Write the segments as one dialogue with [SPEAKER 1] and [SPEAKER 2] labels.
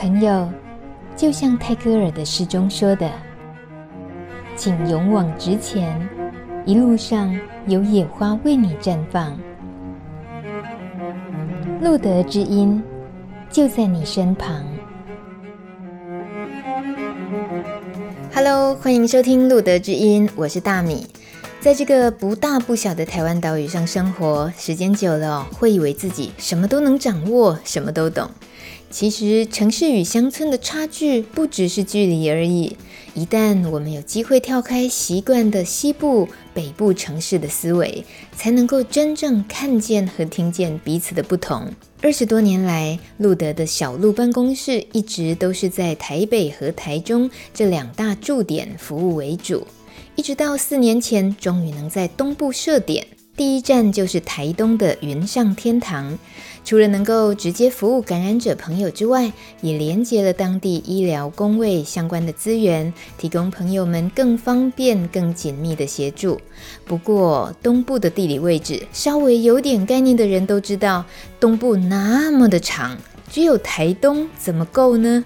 [SPEAKER 1] 朋友，就像泰戈尔的诗中说的：“请勇往直前，一路上有野花为你绽放。”路德之音就在你身旁。Hello，欢迎收听路德之音，我是大米。在这个不大不小的台湾岛屿上生活，时间久了，会以为自己什么都能掌握，什么都懂。其实，城市与乡村的差距不只是距离而已。一旦我们有机会跳开习惯的西部、北部城市的思维，才能够真正看见和听见彼此的不同。二十多年来，路德的小路办公室一直都是在台北和台中这两大驻点服务为主，一直到四年前，终于能在东部设点。第一站就是台东的云上天堂，除了能够直接服务感染者朋友之外，也连接了当地医疗、工位相关的资源，提供朋友们更方便、更紧密的协助。不过，东部的地理位置，稍微有点概念的人都知道，东部那么的长，只有台东怎么够呢？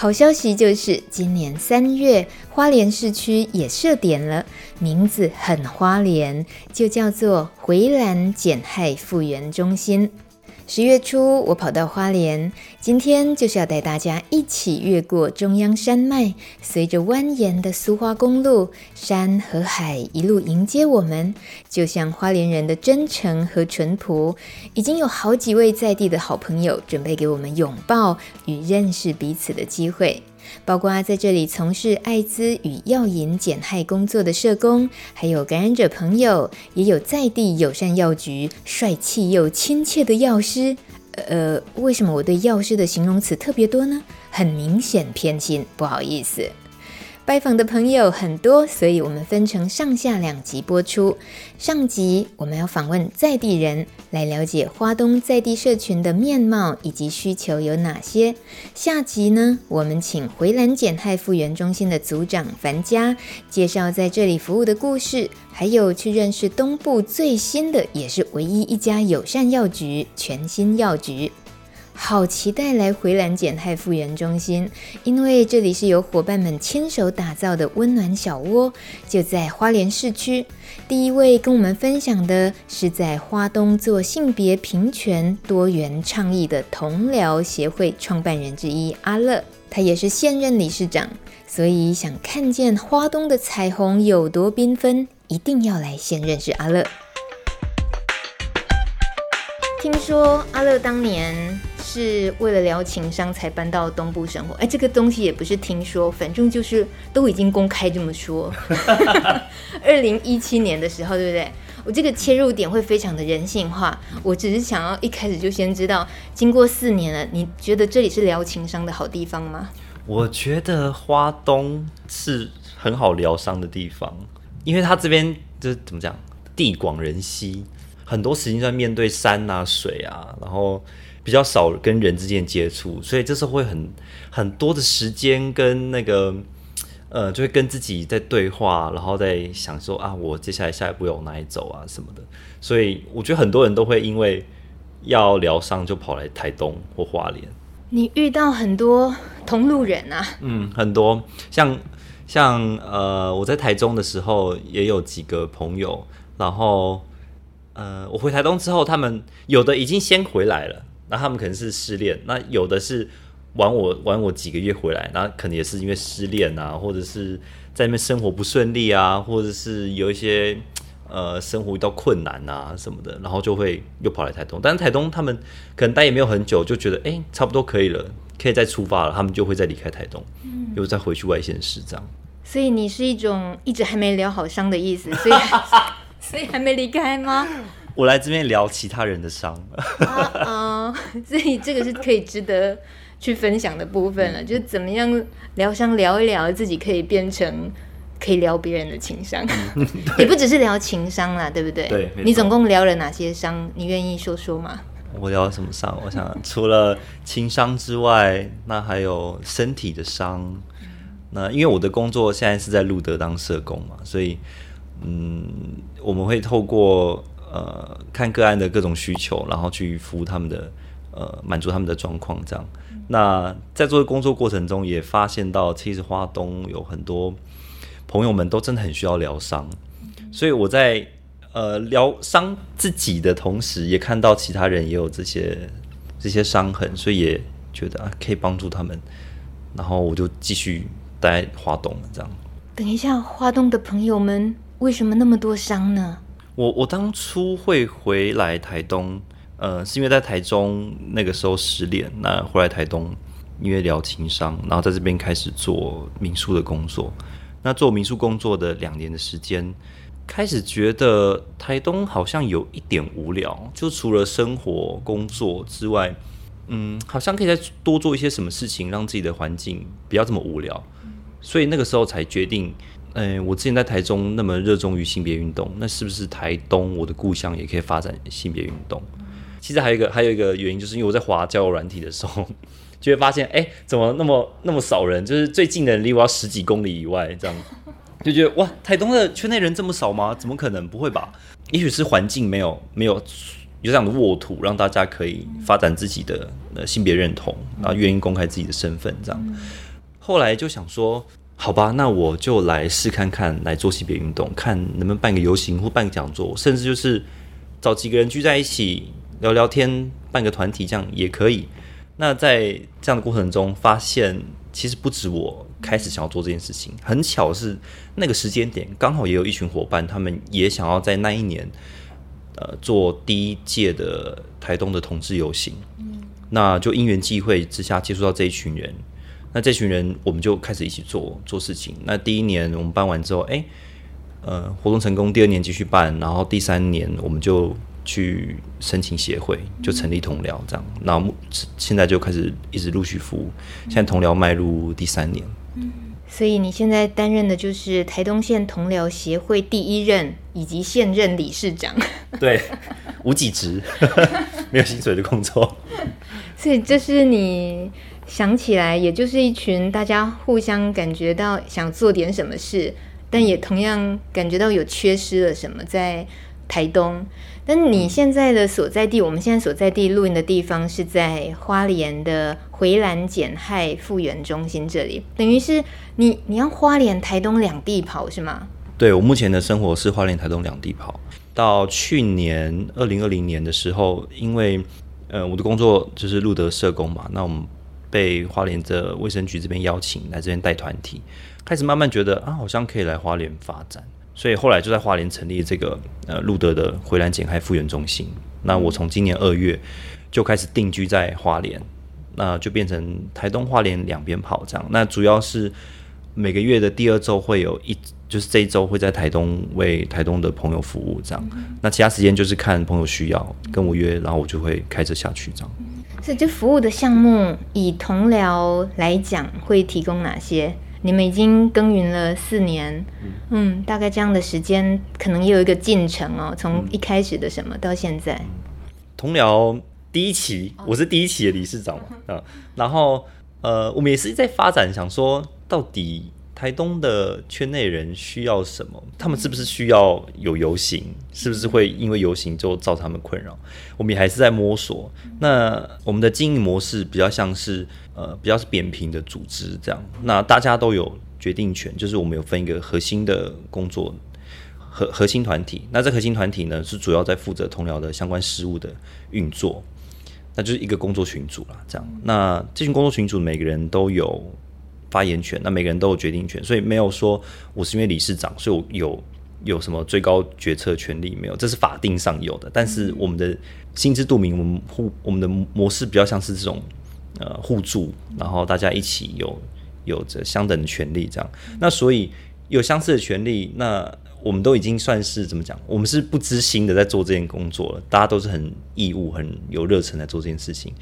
[SPEAKER 1] 好消息就是，今年三月，花莲市区也设点了，名字很花莲，就叫做回蓝减害复原中心。十月初，我跑到花莲，今天就是要带大家一起越过中央山脉，随着蜿蜒的苏花公路，山和海一路迎接我们，就像花莲人的真诚和淳朴。已经有好几位在地的好朋友准备给我们拥抱与认识彼此的机会。包括在这里从事艾滋与药瘾减害工作的社工，还有感染者朋友，也有在地友善药局帅气又亲切的药师。呃，为什么我对药师的形容词特别多呢？很明显偏心，不好意思。拜访的朋友很多，所以我们分成上下两集播出。上集我们要访问在地人，来了解花东在地社群的面貌以及需求有哪些。下集呢，我们请回蓝减害复原中心的组长樊佳介绍在这里服务的故事，还有去认识东部最新的也是唯一一家友善药局——全新药局。好期待来回蓝减害复原中心，因为这里是由伙伴们亲手打造的温暖小窝，就在花莲市区。第一位跟我们分享的是在花东做性别平权多元倡议的同僚协会创办人之一阿乐，他也是现任理事长，所以想看见花东的彩虹有多缤纷，一定要来先认识阿乐。听说阿乐当年。是为了聊情商才搬到东部生活，哎，这个东西也不是听说，反正就是都已经公开这么说。二零一七年的时候，对不对？我这个切入点会非常的人性化。我只是想要一开始就先知道，经过四年了，你觉得这里是聊情商的好地方吗？
[SPEAKER 2] 我觉得花东是很好疗伤的地方，因为它这边就是怎么讲，地广人稀，很多时间在面对山啊、水啊，然后。比较少跟人之间接触，所以这时候会很很多的时间跟那个呃，就会跟自己在对话，然后在想说啊，我接下来下一步要往哪里走啊什么的。所以我觉得很多人都会因为要疗伤，就跑来台东或花莲。
[SPEAKER 1] 你遇到很多同路人啊？
[SPEAKER 2] 嗯，很多像像呃，我在台中的时候也有几个朋友，然后呃，我回台东之后，他们有的已经先回来了。那他们可能是失恋，那有的是玩我玩我几个月回来，那可能也是因为失恋啊，或者是在那边生活不顺利啊，或者是有一些呃生活遇到困难啊什么的，然后就会又跑来台东。但是台东他们可能待也没有很久，就觉得哎、欸、差不多可以了，可以再出发了，他们就会再离开台东，嗯、又再回去外县市这样。
[SPEAKER 1] 所以你是一种一直还没疗好伤的意思，所以 所以还没离开吗？
[SPEAKER 2] 我来这边聊其他人的
[SPEAKER 1] 伤，所以这个是可以值得去分享的部分了，就是怎么样疗伤聊一聊，自己可以变成可以聊别人的情商，也不只是聊情商啦，对不对？
[SPEAKER 2] 对，
[SPEAKER 1] 你总共聊了哪些伤？你愿意说说吗？
[SPEAKER 2] 我聊什么伤？我想除了情商之外，那还有身体的伤。那因为我的工作现在是在路德当社工嘛，所以嗯，我们会透过。呃，看个案的各种需求，然后去服务他们的，呃，满足他们的状况，这样。那在做的工作过程中，也发现到其实花东有很多朋友们都真的很需要疗伤，所以我在呃疗伤自己的同时，也看到其他人也有这些这些伤痕，所以也觉得啊可以帮助他们，然后我就继续待花东。这样，
[SPEAKER 1] 等一下，花东的朋友们为什么那么多伤呢？
[SPEAKER 2] 我我当初会回来台东。呃，是因为在台中那个时候失恋，那回来台东，因为疗情伤，然后在这边开始做民宿的工作。那做民宿工作的两年的时间，开始觉得台东好像有一点无聊，就除了生活工作之外，嗯，好像可以再多做一些什么事情，让自己的环境不要这么无聊。所以那个时候才决定，嗯、呃，我之前在台中那么热衷于性别运动，那是不是台东我的故乡也可以发展性别运动？其实还有一个还有一个原因，就是因为我在滑交软体的时候，就会发现，哎，怎么那么那么少人？就是最近的人离我要十几公里以外，这样就觉得哇，台东的圈内人这么少吗？怎么可能？不会吧？也许是环境没有没有有这样的沃土，让大家可以发展自己的呃性别认同，然后愿意公开自己的身份，这样。后来就想说，好吧，那我就来试看看，来做性别运动，看能不能办个游行或办个讲座，甚至就是找几个人聚在一起。聊聊天，办个团体这样也可以。那在这样的过程中，发现其实不止我开始想要做这件事情。很巧是那个时间点，刚好也有一群伙伴，他们也想要在那一年，呃，做第一届的台东的同志游行。嗯，那就因缘际会之下接触到这一群人。那这群人，我们就开始一起做做事情。那第一年我们办完之后，哎，呃，活动成功，第二年继续办，然后第三年我们就。去申请协会，就成立同僚这样，那现在就开始一直陆续服务。现在同僚迈入第三年，
[SPEAKER 1] 嗯，所以你现在担任的就是台东县同僚协会第一任以及现任理事长。
[SPEAKER 2] 对，无给职，没有薪水的工作。
[SPEAKER 1] 所以这是你想起来，也就是一群大家互相感觉到想做点什么事，但也同样感觉到有缺失了什么在台东。但你现在的所在地，我们现在所在地录音的地方是在花莲的回蓝减害复原中心这里，等于是你你要花莲台东两地跑是吗？
[SPEAKER 2] 对，我目前的生活是花莲台东两地跑。到去年二零二零年的时候，因为呃我的工作就是路德社工嘛，那我们被花莲的卫生局这边邀请来这边带团体，开始慢慢觉得啊，好像可以来花莲发展。所以后来就在花莲成立这个呃路德的回蓝减害复原中心。那我从今年二月就开始定居在花莲，那就变成台东花莲两边跑这样。那主要是每个月的第二周会有一，就是这一周会在台东为台东的朋友服务这样。那其他时间就是看朋友需要跟我约，然后我就会开车下去这样。
[SPEAKER 1] 所以这服务的项目以同僚来讲会提供哪些？你们已经耕耘了四年，嗯，大概这样的时间，可能也有一个进程哦。从一开始的什么到现在，
[SPEAKER 2] 同僚第一期，我是第一期的理事长嘛，啊，然后呃，我们也是在发展，想说到底。台东的圈内人需要什么？他们是不是需要有游行？是不是会因为游行就造成他们困扰？我们也还是在摸索。那我们的经营模式比较像是呃，比较是扁平的组织这样。那大家都有决定权，就是我们有分一个核心的工作核核心团体。那这核心团体呢，是主要在负责同僚的相关事务的运作。那就是一个工作群组啦，这样。那这群工作群组每个人都有。发言权，那每个人都有决定权，所以没有说我是因为理事长，所以我有有什么最高决策权利没有？这是法定上有的，但是我们的心知肚明，我们互我们的模式比较像是这种呃互助，然后大家一起有有着相等的权利这样。那所以有相似的权利，那我们都已经算是怎么讲？我们是不知心的在做这件工作了，大家都是很义务、很有热忱在做这件事情，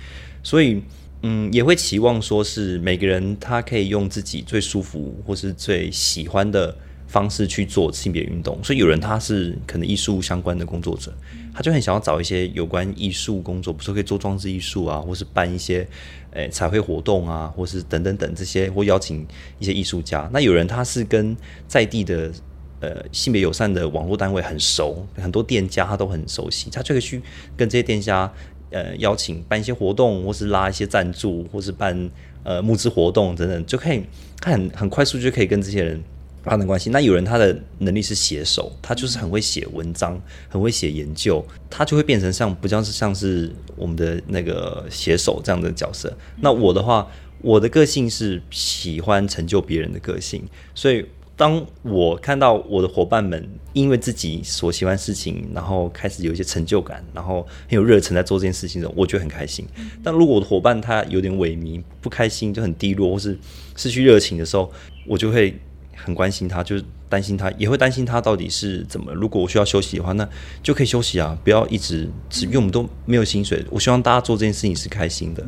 [SPEAKER 2] 所以。嗯，也会期望说是每个人他可以用自己最舒服或是最喜欢的方式去做性别运动。所以有人他是可能艺术相关的工作者，他就很想要找一些有关艺术工作，比如说可以做装置艺术啊，或是办一些诶、彩绘活动啊，或是等等等这些，或邀请一些艺术家。那有人他是跟在地的呃性别友善的网络单位很熟，很多店家他都很熟悉，他就可以去跟这些店家。呃邀请办一些活动，或是拉一些赞助，或是办呃募资活动等等，就可以他很很快速就可以跟这些人发生关系。那有人他的能力是写手，他就是很会写文章，很会写研究，他就会变成像不像是像是我们的那个写手这样的角色。那我的话，我的个性是喜欢成就别人的个性，所以。当我看到我的伙伴们因为自己所喜欢事情，然后开始有一些成就感，然后很有热忱在做这件事情的时候，我觉得很开心。但如果我的伙伴他有点萎靡、不开心，就很低落，或是失去热情的时候，我就会很关心他，就是担心他，也会担心他到底是怎么。如果我需要休息的话，那就可以休息啊，不要一直只因为我们都没有薪水。我希望大家做这件事情是开心的，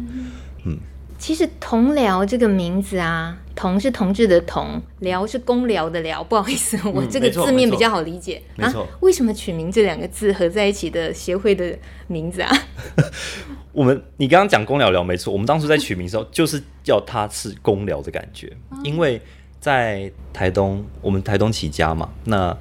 [SPEAKER 2] 嗯。
[SPEAKER 1] 其实“同僚”这个名字啊，“同”是同志的“同”，“僚”是公僚的“僚”。不好意思，我这个字面比较好理解。
[SPEAKER 2] 没错。
[SPEAKER 1] 啊，为什么取名这两个字合在一起的协会的名字啊？
[SPEAKER 2] 我们你刚刚讲“公僚僚”没错，我们当初在取名的时候就是叫它是公僚的感觉，因为在台东，我们台东起家嘛，那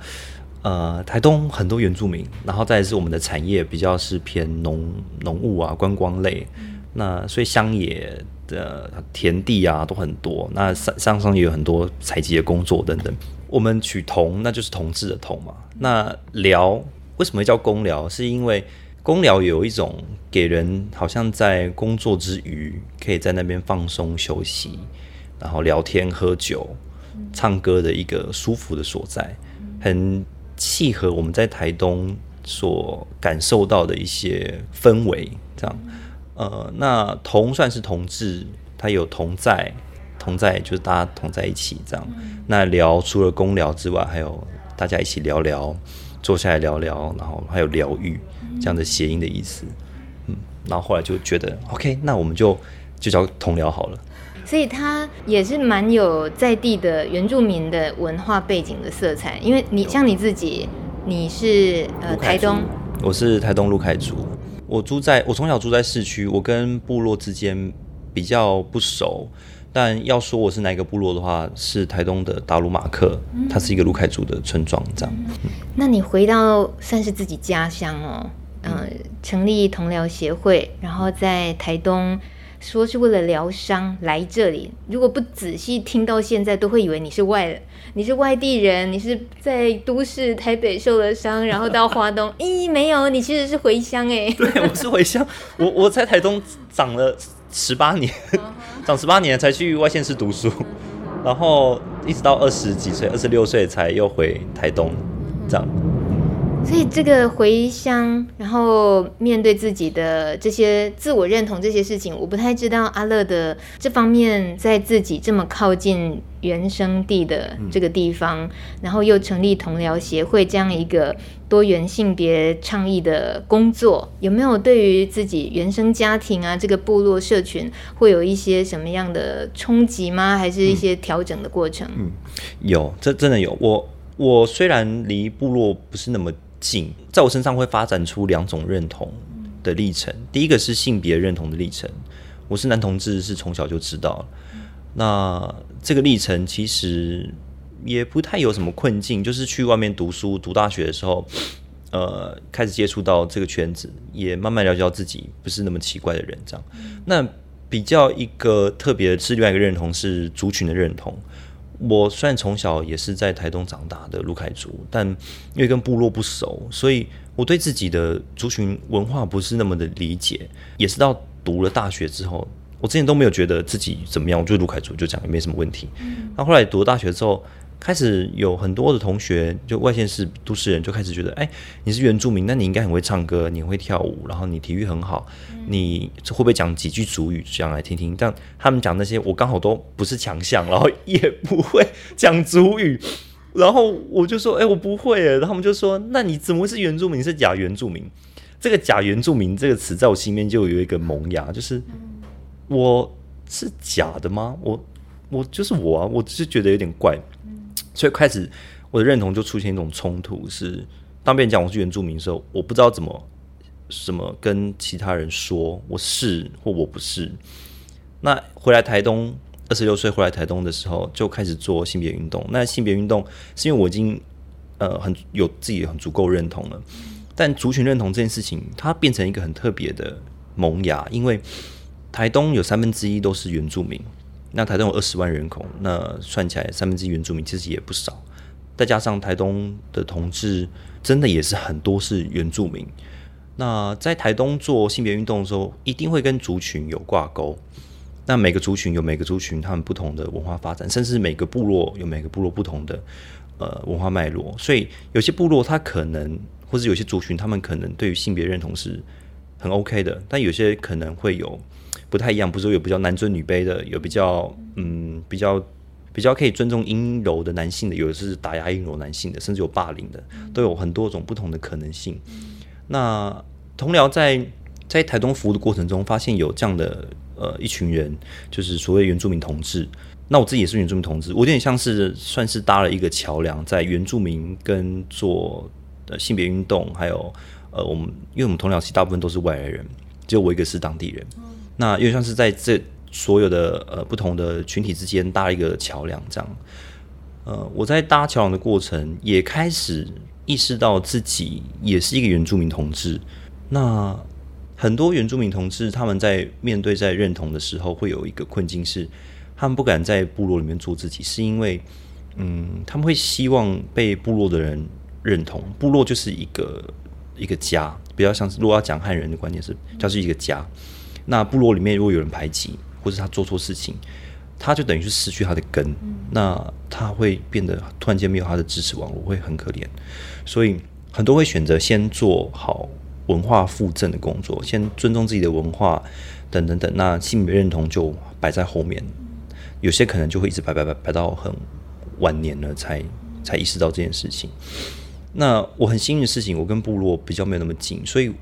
[SPEAKER 2] 呃，台东很多原住民，然后再是我们的产业比较是偏农农务啊、观光类，那所以乡野。的田地啊都很多，那山上上也有很多采集的工作等等。我们取同，那就是同志的同嘛。那聊为什么叫公聊？是因为公聊有一种给人好像在工作之余可以在那边放松休息，然后聊天喝酒、唱歌的一个舒服的所在，很契合我们在台东所感受到的一些氛围，这样。呃，那同算是同志，他有同在，同在就是大家同在一起这样。那聊除了公聊之外，还有大家一起聊聊，坐下来聊聊，然后还有疗愈这样的谐音的意思。嗯，然后后来就觉得 OK，那我们就就叫同聊好了。
[SPEAKER 1] 所以他也是蛮有在地的原住民的文化背景的色彩，因为你像你自己，你是呃台东，
[SPEAKER 2] 我是台东陆凯族。我住在，我从小住在市区，我跟部落之间比较不熟。但要说我是哪个部落的话，是台东的达鲁马克，它是一个卢凯族的村庄，这样。
[SPEAKER 1] 那你回到算是自己家乡哦，嗯、呃，成立同僚协会，然后在台东。说是为了疗伤来这里，如果不仔细听到现在，都会以为你是外，你是外地人，你是在都市台北受了伤，然后到华东，咦，没有，你其实是回乡哎。
[SPEAKER 2] 对，我是回乡，我我在台东长了十八年，长十八年才去外县市读书，然后一直到二十几岁，二十六岁才又回台东，这样。
[SPEAKER 1] 所以这个回乡，然后面对自己的这些自我认同这些事情，我不太知道阿乐的这方面，在自己这么靠近原生地的这个地方，嗯、然后又成立同僚协会这样一个多元性别倡议的工作，有没有对于自己原生家庭啊这个部落社群会有一些什么样的冲击吗？还是一些调整的过程？
[SPEAKER 2] 嗯，有，这真的有。我我虽然离部落不是那么。近，在我身上会发展出两种认同的历程。第一个是性别认同的历程，我是男同志，是从小就知道了。那这个历程其实也不太有什么困境，就是去外面读书、读大学的时候，呃，开始接触到这个圈子，也慢慢了解到自己不是那么奇怪的人。这样，那比较一个特别的是另外一个认同是族群的认同。我虽然从小也是在台东长大的卢凯族，但因为跟部落不熟，所以我对自己的族群文化不是那么的理解。也是到读了大学之后，我之前都没有觉得自己怎么样，我就是鲁凯族，就讲也没什么问题。那后来读了大学之后，开始有很多的同学，就外县市都市人就开始觉得，哎，你是原住民，那你应该很会唱歌，你会跳舞，然后你体育很好，你会不会讲几句主语，讲来听听？但他们讲那些，我刚好都不是强项，然后也不会讲主语，然后我就说，哎，我不会，然后他们就说，那你怎么会是原住民？是假原住民？这个假原住民这个词在我心里面就有一个萌芽，就是我是假的吗？我我就是我啊，我只是觉得有点怪。所以开始，我的认同就出现一种冲突，是当别人讲我是原住民的时候，我不知道怎么什么跟其他人说我是或我不是。那回来台东，二十六岁回来台东的时候，就开始做性别运动。那性别运动是因为我已经呃很有自己很足够认同了，但族群认同这件事情，它变成一个很特别的萌芽，因为台东有三分之一都是原住民，那台东有二十万人口，那算起来三分之一原住民其实也不少，再加上台东的同志真的也是很多是原住民，那在台东做性别运动的时候，一定会跟族群有挂钩。那每个族群有每个族群他们不同的文化发展，甚至每个部落有每个部落不同的呃文化脉络，所以有些部落它可能，或者有些族群他们可能对于性别认同是很 OK 的，但有些可能会有不太一样，不是说有比较男尊女卑的，有比较嗯比较比较可以尊重阴柔的男性的，有的是打压阴柔男性的，甚至有霸凌的，都有很多种不同的可能性。那同僚在在台东服务的过程中，发现有这样的。呃，一群人就是所谓原住民同志，那我自己也是原住民同志，我有点像是算是搭了一个桥梁，在原住民跟做呃性别运动，还有呃我们，因为我们同僚其大部分都是外来人，只有我一个是当地人，那又像是在这所有的呃不同的群体之间搭一个桥梁，这样，呃，我在搭桥梁的过程也开始意识到自己也是一个原住民同志，那。很多原住民同志，他们在面对在认同的时候，会有一个困境是，他们不敢在部落里面做自己，是因为，嗯，他们会希望被部落的人认同。部落就是一个一个家，比较像是，如果要讲汉人的观念是，它是一个家。那部落里面如果有人排挤，或者他做错事情，他就等于是失去他的根，那他会变得突然间没有他的支持网络，会很可怜。所以很多会选择先做好。文化附赠的工作，先尊重自己的文化，等等等。那性别认同就摆在后面，有些可能就会一直摆摆摆摆到很晚年了，才才意识到这件事情。那我很幸运的事情，我跟部落比较没有那么近，所以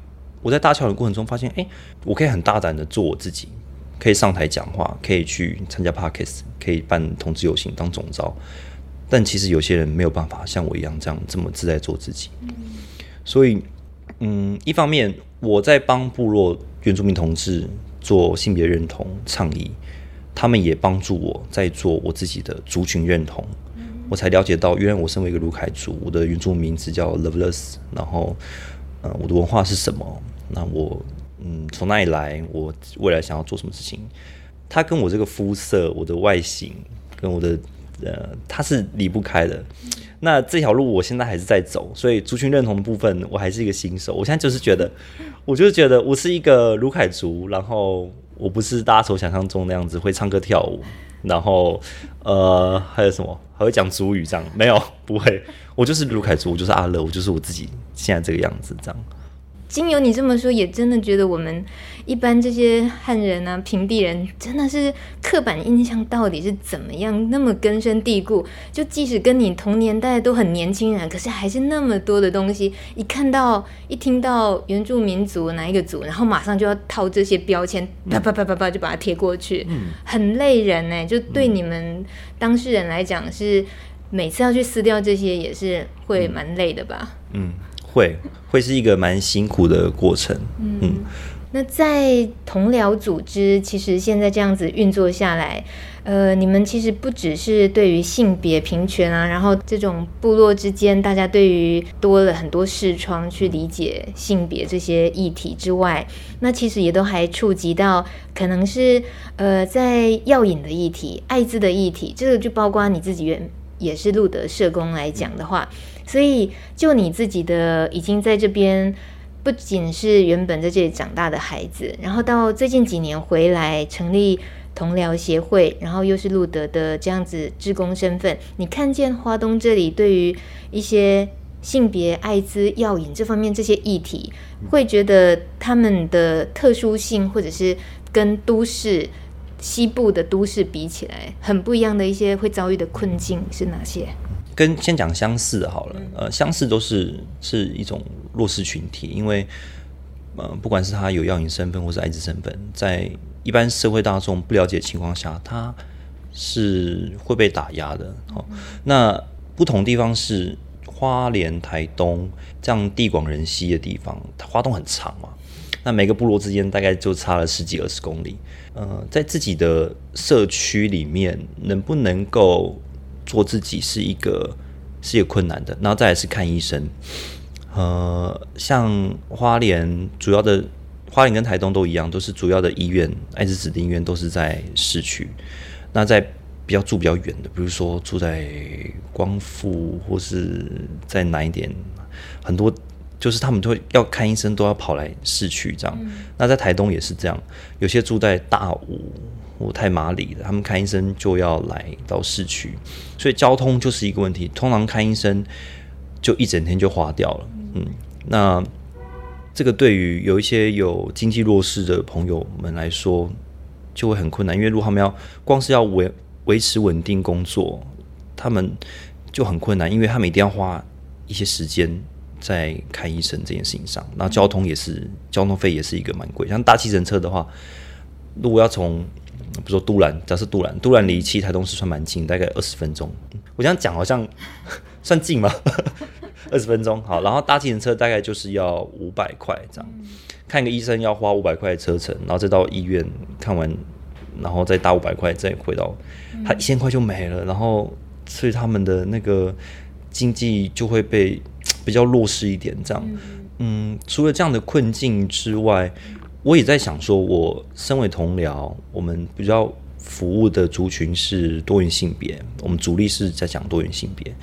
[SPEAKER 2] 我在搭桥的过程中发现，哎，我可以很大胆的做我自己，可以上台讲话，可以去参加 Podcast，可以办同志游行当总召。但其实有些人没有办法像我一样这样这么自在做自己，所以。嗯，一方面我在帮部落原住民同志做性别认同倡议，他们也帮助我在做我自己的族群认同。我才了解到，原来我身为一个卢凯族，我的原住民名字叫 Loveless，然后，我的文化是什么？那我嗯从哪里来？我未来想要做什么事情？它跟我这个肤色、我的外形跟我的呃，它是离不开的。那这条路我现在还是在走，所以族群认同的部分我还是一个新手。我现在就是觉得，我就是觉得我是一个鲁凯族，然后我不是大家所想象中那样子会唱歌跳舞，然后呃还有什么还会讲族语这样？没有，不会，我就是卢凯族，我就是阿乐，我就是我自己现在这个样子这样。
[SPEAKER 1] 经由你这么说，也真的觉得我们一般这些汉人啊、平地人，真的是刻板印象到底是怎么样，那么根深蒂固。就即使跟你同年代都很年轻人，可是还是那么多的东西，一看到、一听到原住民族哪一个族，然后马上就要套这些标签，啪啪啪啪啪就把它贴过去，嗯、很累人呢。就对你们当事人来讲，是每次要去撕掉这些，也是会蛮累的吧？
[SPEAKER 2] 嗯。会会是一个蛮辛苦的过程，嗯，嗯，
[SPEAKER 1] 那在同僚组织，其实现在这样子运作下来，呃，你们其实不只是对于性别平权啊，然后这种部落之间，大家对于多了很多视窗去理解性别这些议题之外，那其实也都还触及到可能是呃，在药瘾的议题、艾滋的议题，这个就包括你自己原也是路德社工来讲的话。所以，就你自己的已经在这边，不仅是原本在这里长大的孩子，然后到最近几年回来成立同僚协会，然后又是路德的这样子志工身份，你看见花东这里对于一些性别、艾滋、药瘾这方面这些议题，会觉得他们的特殊性，或者是跟都市西部的都市比起来，很不一样的一些会遭遇的困境是哪些？
[SPEAKER 2] 跟先讲相似的好了，呃，相似都是是一种弱势群体，因为，呃，不管是他有药瘾身份或是艾滋身份，在一般社会大众不了解的情况下，他是会被打压的。好，那不同地方是花莲、台东这样地广人稀的地方，它花东很长嘛，那每个部落之间大概就差了十几二十公里，呃，在自己的社区里面能不能够做自己是一个是一个困难的，然后再来是看医生。呃，像花莲主要的花莲跟台东都一样，都是主要的医院，艾滋指定医院都是在市区。那在比较住比较远的，比如说住在光复或是再南一点，很多就是他们都要看医生都要跑来市区这样。嗯、那在台东也是这样，有些住在大武我太麻利了，他们看医生就要来到市区，所以交通就是一个问题。通常看医生就一整天就花掉了，嗯，那。这个对于有一些有经济弱势的朋友们来说，就会很困难，因为如果他们要光是要维维持稳定工作，他们就很困难，因为他们一定要花一些时间在看医生这件事情上。那交通也是，交通费也是一个蛮贵。像搭计程车的话，如果要从比如说都兰，假设都兰，都兰离七台东是算蛮近，大概二十分钟。我这样讲好像 算近吗？二十分钟好，然后搭计程车大概就是要五百块这样，看个医生要花五百块车程，然后再到医院看完，然后再搭五百块再回到，他一千块就没了，然后所以他们的那个经济就会被比较弱势一点这样。嗯，除了这样的困境之外，我也在想说，我身为同僚，我们比较服务的族群是多元性别，我们主力是在讲多元性别。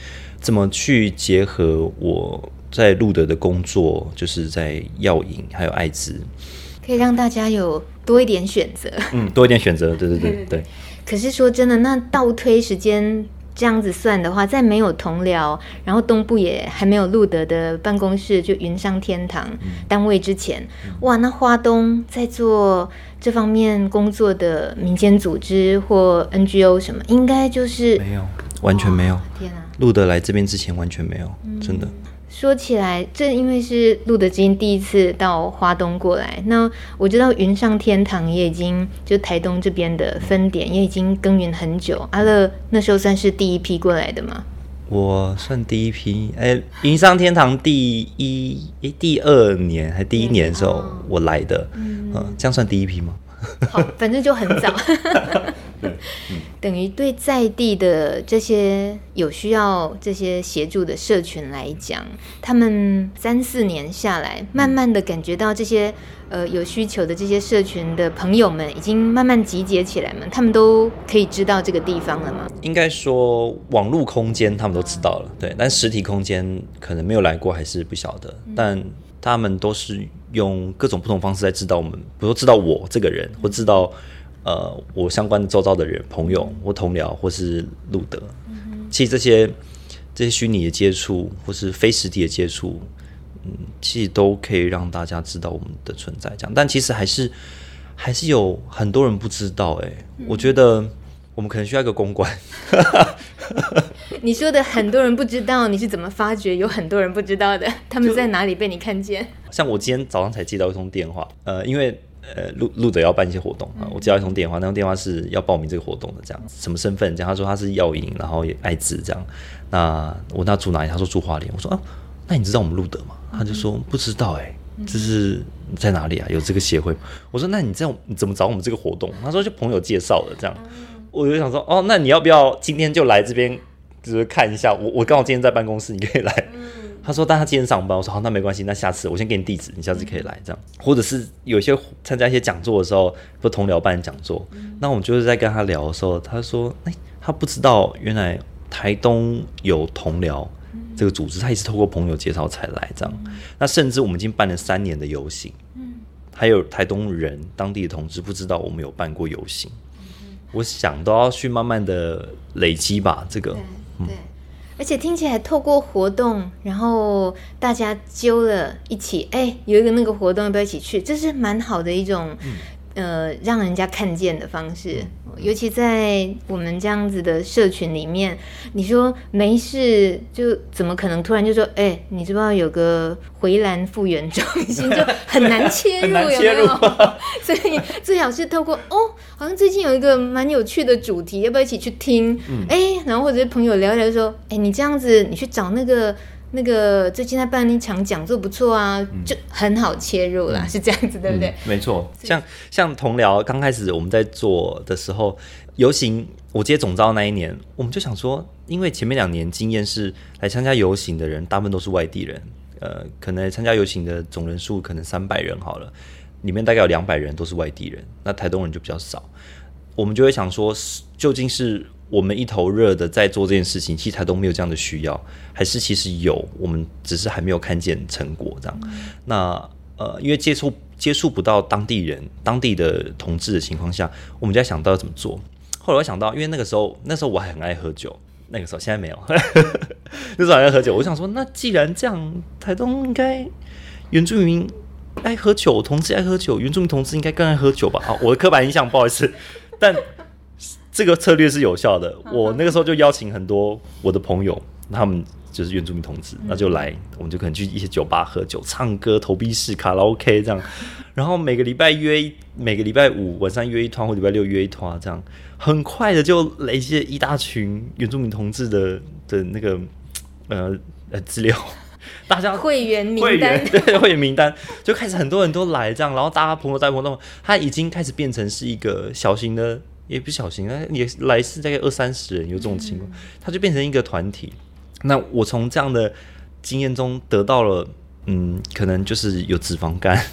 [SPEAKER 2] 怎么去结合我在路德的工作，就是在药瘾还有艾滋，
[SPEAKER 1] 可以让大家有多一点选择。
[SPEAKER 2] 嗯，多一点选择，对对对对。
[SPEAKER 1] 可是说真的，那倒推时间这样子算的话，在没有同僚，然后东部也还没有路德的办公室，就云上天堂单位之前，嗯、哇，那花东在做这方面工作的民间组织或 NGO 什么，应该就是
[SPEAKER 2] 没有，完全没有。天啊！路德来这边之前完全没有，真的。
[SPEAKER 1] 嗯、说起来，这因为是路德之音第一次到花东过来。那我知道云上天堂也已经就台东这边的分点也已经耕耘很久。阿乐那时候算是第一批过来的吗？
[SPEAKER 2] 我算第一批。哎，云上天堂第一哎第二年还第一年的时候我来的，嗯，嗯，这样算第一批吗？
[SPEAKER 1] 好，反正就很早。等于对在地的这些有需要这些协助的社群来讲，他们三四年下来，慢慢的感觉到这些呃有需求的这些社群的朋友们已经慢慢集结起来嘛，他们都可以知道这个地方了吗？
[SPEAKER 2] 应该说网络空间他们都知道了，对，但实体空间可能没有来过，还是不晓得。但他们都是用各种不同方式在知道我们，比如说知道我这个人，或知道。呃，我相关的周遭的人、朋友或同僚，或是路德，嗯、其实这些这些虚拟的接触，或是非实体的接触，嗯，其实都可以让大家知道我们的存在。这样，但其实还是还是有很多人不知道。哎，嗯、我觉得我们可能需要一个公关。
[SPEAKER 1] 你说的很多人不知道，你是怎么发觉有很多人不知道的？他们在哪里被你看见？
[SPEAKER 2] 像我今天早上才接到一通电话，呃，因为。呃，路路德要办一些活动啊，我接到一通电话，那通电话是要报名这个活动的，这样什么身份？这样他说他是药瘾，然后也艾滋这样。那我他住哪里？他说住花莲。我说啊，那你知道我们路德吗？他就说不知道哎、欸，这是在哪里啊？有这个协会？我说那你这样你怎么找我们这个活动？他说就朋友介绍的这样。我就想说哦，那你要不要今天就来这边，就是看一下？我我刚好今天在办公室，你可以来。他说：“但他今天上班。”我说：“好，那没关系。那下次我先给你地址，你下次可以来这样。或者是有些参加一些讲座的时候，不同僚办讲座，嗯、那我们就是在跟他聊的时候，他说：‘哎、欸，他不知道原来台东有同僚这个组织，他也是透过朋友介绍才来这样。嗯、那甚至我们已经办了三年的游行，嗯，还有台东人当地的同志不知道我们有办过游行。嗯、我想都要去慢慢的累积吧，这个，对。对”
[SPEAKER 1] 而且听起来透过活动，然后大家揪了一起，哎，有一个那个活动要不要一起去？这是蛮好的一种。嗯呃，让人家看见的方式，尤其在我们这样子的社群里面，你说没事，就怎么可能突然就说，哎、欸，你知不知道有个回蓝复原中心，就 很难切入，有没有？所以最好是透过哦，好像最近有一个蛮有趣的主题，要不要一起去听？哎、嗯欸，然后或者是朋友聊一聊说，哎、欸，你这样子，你去找那个。那个最近在办一场讲座不错啊，就很好切入啦，嗯、是这样子，对不对？
[SPEAKER 2] 嗯、没错，像像同僚刚开始我们在做的时候，游行我接总招那一年，我们就想说，因为前面两年经验是来参加游行的人大部分都是外地人，呃，可能参加游行的总人数可能三百人好了，里面大概有两百人都是外地人，那台东人就比较少。我们就会想说，究竟是我们一头热的在做这件事情，其实台东没有这样的需要，还是其实有，我们只是还没有看见成果这样。那呃，因为接触接触不到当地人、当地的同志的情况下，我们就在想到怎么做。后来我想到，因为那个时候，那时候我还很爱喝酒。那个时候现在没有，那时候还爱喝酒。我想说，那既然这样，台东应该原住民爱喝酒，同志爱喝酒，原住民同志应该更爱喝酒吧？好，我的刻板印象，不好意思。但这个策略是有效的。我那个时候就邀请很多我的朋友，他们就是原住民同志，那就来，我们就可能去一些酒吧喝酒、唱歌、投币式卡拉 OK 这样。然后每个礼拜约，每个礼拜五晚上约一团，或礼拜六约一团，这样很快的就累积了一大群原住民同志的的那个呃呃资料，大家
[SPEAKER 1] 会员名单，
[SPEAKER 2] 对会员名单。就开始很多人都来这样，然后大家朋友带朋友，他已经开始变成是一个小型的，也不小心，那，也来是大概二三十人有这种情况，他就变成一个团体。那我从这样的经验中得到了，嗯，可能就是有脂肪肝。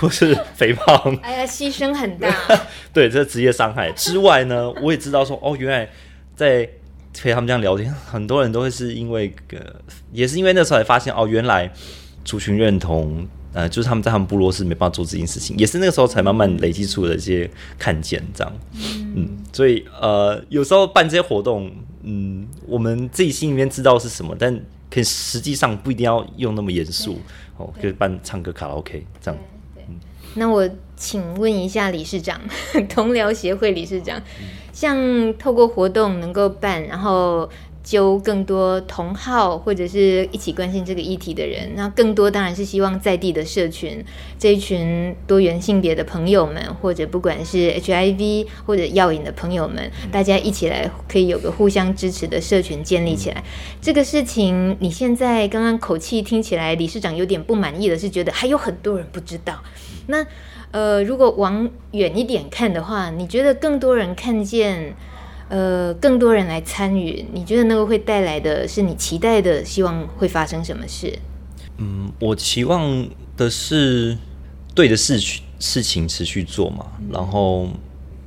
[SPEAKER 2] 或是肥胖，
[SPEAKER 1] 哎呀，牺牲很大。
[SPEAKER 2] 对，这职业伤害之外呢，我也知道说，哦，原来在陪他们这样聊天，很多人都会是因为，呃，也是因为那时候才发现，哦，原来族群认同，呃，就是他们在他们部落是没办法做这件事情，也是那个时候才慢慢累积出了一些看见，这样，嗯，所以呃，有时候办这些活动，嗯，我们自己心里面知道是什么，但可实际上不一定要用那么严肃，哦，可以办唱歌卡拉 OK 这样。
[SPEAKER 1] 那我请问一下理事长，同僚协会理事长，像透过活动能够办，然后揪更多同好或者是一起关心这个议题的人，那更多当然是希望在地的社群，这一群多元性别的朋友们，或者不管是 HIV 或者药瘾的朋友们，大家一起来可以有个互相支持的社群建立起来。这个事情，你现在刚刚口气听起来，理事长有点不满意的是觉得还有很多人不知道。那，呃，如果往远一点看的话，你觉得更多人看见，呃，更多人来参与，你觉得那个会带来的是你期待的，希望会发生什么事？
[SPEAKER 2] 嗯，我期望的是对的事事情持续做嘛，然后，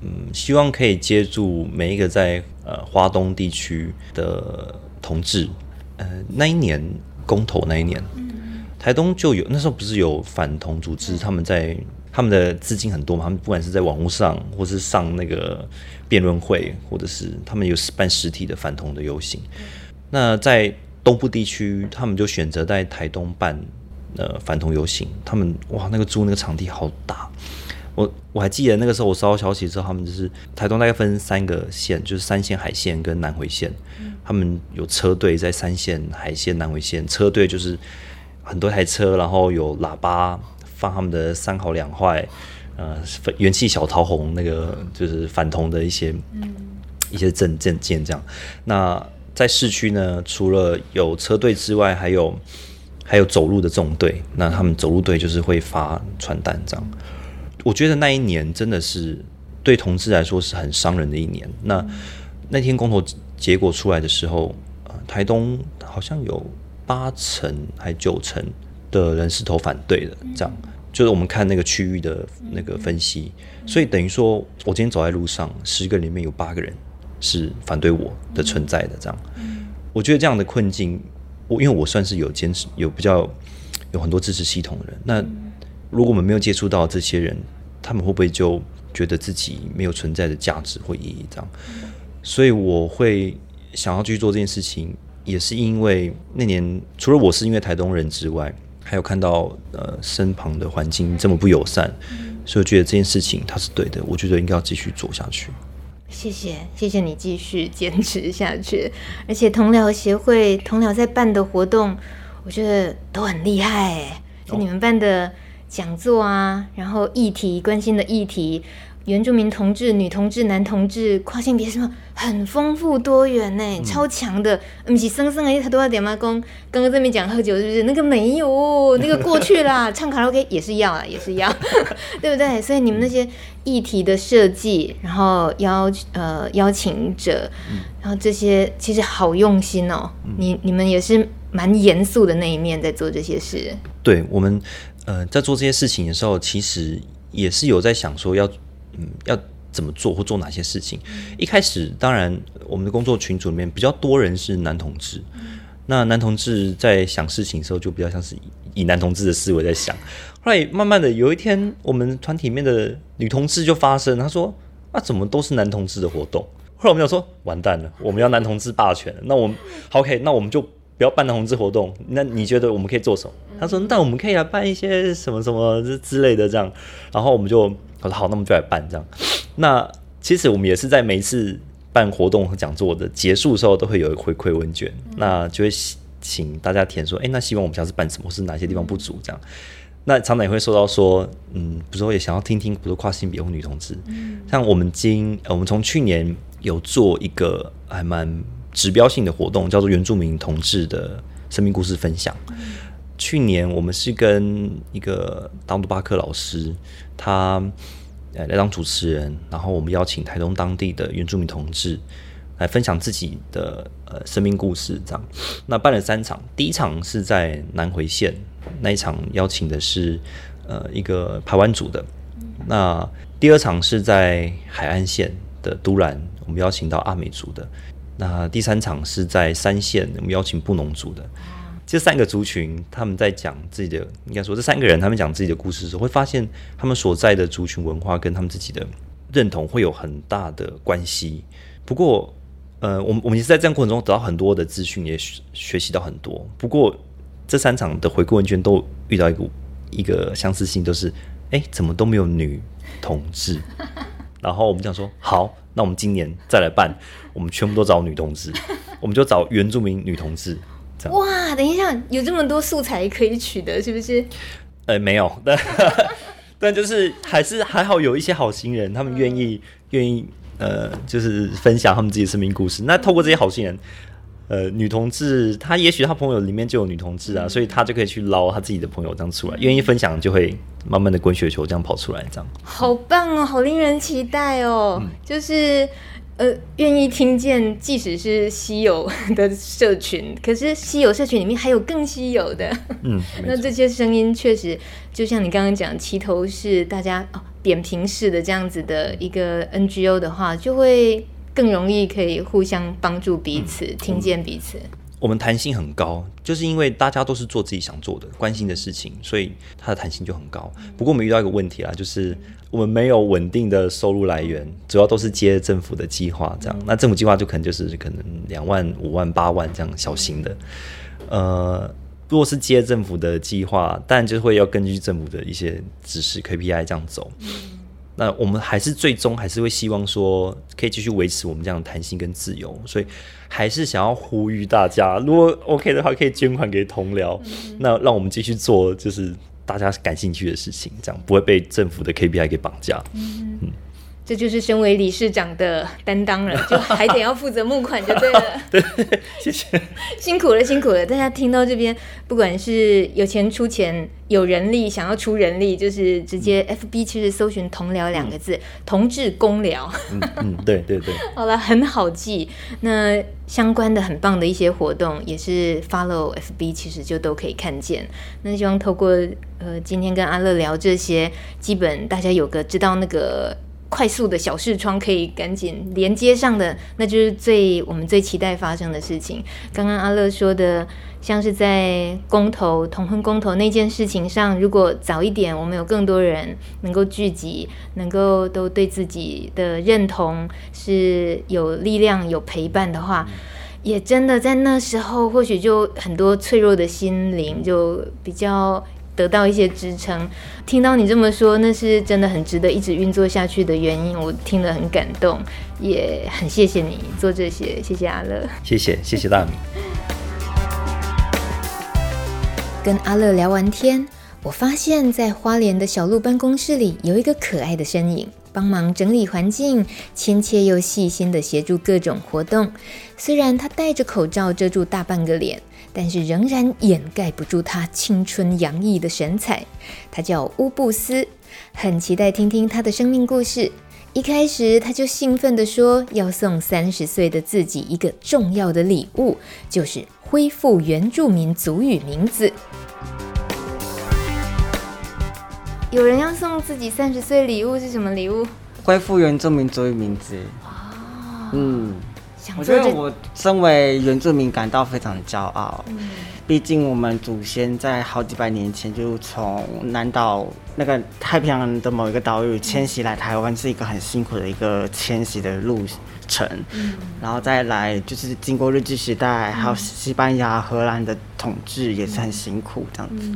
[SPEAKER 2] 嗯，希望可以接住每一个在呃华东地区的同志，呃，那一年公投那一年。台东就有那时候不是有反同组织，他们在他们的资金很多嘛，他们不管是在网络上，或是上那个辩论会，或者是他们有办实体的反同的游行。那在东部地区，他们就选择在台东办呃反同游行。他们哇，那个租那个场地好大。我我还记得那个时候我收到消息之后，他们就是台东大概分三个县，就是三线、海线跟南回线。他们有车队在三线、海线、南回线，车队就是。很多台车，然后有喇叭放他们的三好两坏，呃，元气小桃红那个就是反同的一些、嗯、一些证证件这样。那在市区呢，除了有车队之外，还有还有走路的纵队。那他们走路队就是会发传单这样。我觉得那一年真的是对同志来说是很伤人的一年。那那天公投结果出来的时候，呃，台东好像有。八成还九成的人是投反对的，这样就是我们看那个区域的那个分析，所以等于说，我今天走在路上，十个里面有八个人是反对我的存在的，这样。我觉得这样的困境，我因为我算是有坚持，有比较有很多支持系统的人。那如果我们没有接触到这些人，他们会不会就觉得自己没有存在的价值或意义？这样，所以我会想要去做这件事情。也是因为那年，除了我是因为台东人之外，还有看到呃身旁的环境这么不友善，所以我觉得这件事情它是对的，我觉得应该要继续做下去。
[SPEAKER 1] 谢谢，谢谢你继续坚持下去。而且同僚协会同僚在办的活动，我觉得都很厉害，就你们办的讲座啊，然后议题关心的议题。原住民同志、女同志、男同志、跨性别什么很丰富多元呢，嗯、超强的。嗯是生生哎，他都要点吗？公刚刚这边讲喝酒是不是？那个没有，那个过去啦。唱卡拉 OK 也是要啊，也是要，对不对？所以你们那些议题的设计，然后邀呃邀请者，然后这些其实好用心哦。嗯、你你们也是蛮严肃的那一面在做这些事。
[SPEAKER 2] 对我们。呃，在做这些事情的时候，其实也是有在想说要嗯要怎么做或做哪些事情。一开始当然我们的工作群组里面比较多人是男同志，那男同志在想事情的时候就比较像是以男同志的思维在想。后来慢慢的有一天，我们团体里面的女同志就发声，她说啊，怎么都是男同志的活动？后来我们就说完蛋了，我们要男同志霸权了。那我们 OK，那我们就不要办男同志活动。那你觉得我们可以做什么？他说，那我们可以来办一些什么什么之类的这样。然后我们就他说好，那我们就来办这样。那其实我们也是在每一次办活动和讲座的结束的时候，都会有回馈问卷，那就会请大家填说，哎、欸，那希望我们下次办什么，或是哪些地方不足这样。那常常也会收到说，嗯，比如说也想要听听，比如跨性别或女同志，嗯，像我们今我们从去年有做一个还蛮指标性的活动，叫做原住民同志的生命故事分享。去年我们是跟一个当杜巴克老师，他呃来当主持人，然后我们邀请台东当地的原住民同志来分享自己的呃生命故事，这样。那办了三场，第一场是在南回县。那一场邀请的是呃一个排湾族的，那第二场是在海岸线的都兰，我们邀请到阿美族的，那第三场是在三线，我们邀请布农族的。这三个族群他们在讲自己的，应该说这三个人他们讲自己的故事的时候，会发现他们所在的族群文化跟他们自己的认同会有很大的关系。不过，呃，我们我们也是在这样过程中得到很多的资讯，也学学习到很多。不过。这三场的回顾问卷都遇到一个一个相似性，都是哎，怎么都没有女同志？然后我们讲说，好，那我们今年再来办，我们全部都找女同志，我们就找原住民女同志。这样。哇，
[SPEAKER 1] 等一下，有这么多素材可以取得，是不是？
[SPEAKER 2] 呃，没有，但 但就是还是还好有一些好心人，他们愿意愿意呃，就是分享他们自己的生命故事。那透过这些好心人。呃，女同志，她也许她朋友里面就有女同志啊，嗯、所以她就可以去捞她自己的朋友这样出来，愿意分享就会慢慢的滚雪球这样跑出来，这样。
[SPEAKER 1] 好棒哦，好令人期待哦，嗯、就是呃，愿意听见，即使是稀有的社群，可是稀有社群里面还有更稀有的，嗯，那这些声音确实就像你刚刚讲，齐头是大家哦扁平式的这样子的一个 NGO 的话，就会。更容易可以互相帮助彼此，嗯、听见彼此。
[SPEAKER 2] 我们弹性很高，就是因为大家都是做自己想做的、关心的事情，所以它的弹性就很高。不过我们遇到一个问题啦，就是我们没有稳定的收入来源，主要都是接政府的计划这样。那政府计划就可能就是可能两万、五万、八万这样小型的。呃，如果是接政府的计划，但就会要根据政府的一些指示 KPI 这样走。那我们还是最终还是会希望说，可以继续维持我们这样的弹性跟自由，所以还是想要呼吁大家，如果 OK 的话，可以捐款给同僚，嗯、那让我们继续做就是大家感兴趣的事情，这样不会被政府的 KPI 给绑架。嗯。嗯
[SPEAKER 1] 这就是身为理事长的担当了，就还得要负责募款就对了。
[SPEAKER 2] 对，谢谢。
[SPEAKER 1] 辛苦了，辛苦了。大家听到这边，不管是有钱出钱，有人力想要出人力，就是直接 FB 其实搜寻“同僚”两个字，“同志公寮”。
[SPEAKER 2] 嗯嗯，对对对。
[SPEAKER 1] 好了，很好记。那相关的很棒的一些活动，也是 follow FB，其实就都可以看见。那希望透过呃今天跟阿乐聊这些，基本大家有个知道那个。快速的小视窗可以赶紧连接上的，那就是最我们最期待发生的事情。刚刚阿乐说的，像是在公投同婚公投那件事情上，如果早一点，我们有更多人能够聚集，能够都对自己的认同是有力量、有陪伴的话，也真的在那时候，或许就很多脆弱的心灵就比较。得到一些支撑，听到你这么说，那是真的很值得一直运作下去的原因。我听了很感动，也很谢谢你做这些，谢谢阿乐，
[SPEAKER 2] 谢谢谢谢大米。
[SPEAKER 1] 跟阿乐聊完天，我发现，在花莲的小鹿办公室里有一个可爱的身影，帮忙整理环境，亲切又细心的协助各种活动。虽然他戴着口罩遮住大半个脸。但是仍然掩盖不住他青春洋溢的神采。他叫乌布斯，很期待听听他的生命故事。一开始他就兴奋地说要送三十岁的自己一个重要的礼物，就是恢复原住民族语名字。有人要送自己三十岁礼物是什么礼物？
[SPEAKER 3] 恢复原住民族语名字。
[SPEAKER 1] 哦，
[SPEAKER 3] 嗯，我觉得我身为原住民感到非常骄傲。嗯，毕竟我们祖先在好几百年前就从南岛那个太平洋的某一个岛屿迁徙来台湾，是一个很辛苦的一个迁徙的路程。嗯，然后再来就是经过日治时代，还有西班牙、荷兰的统治，也是很辛苦这样子。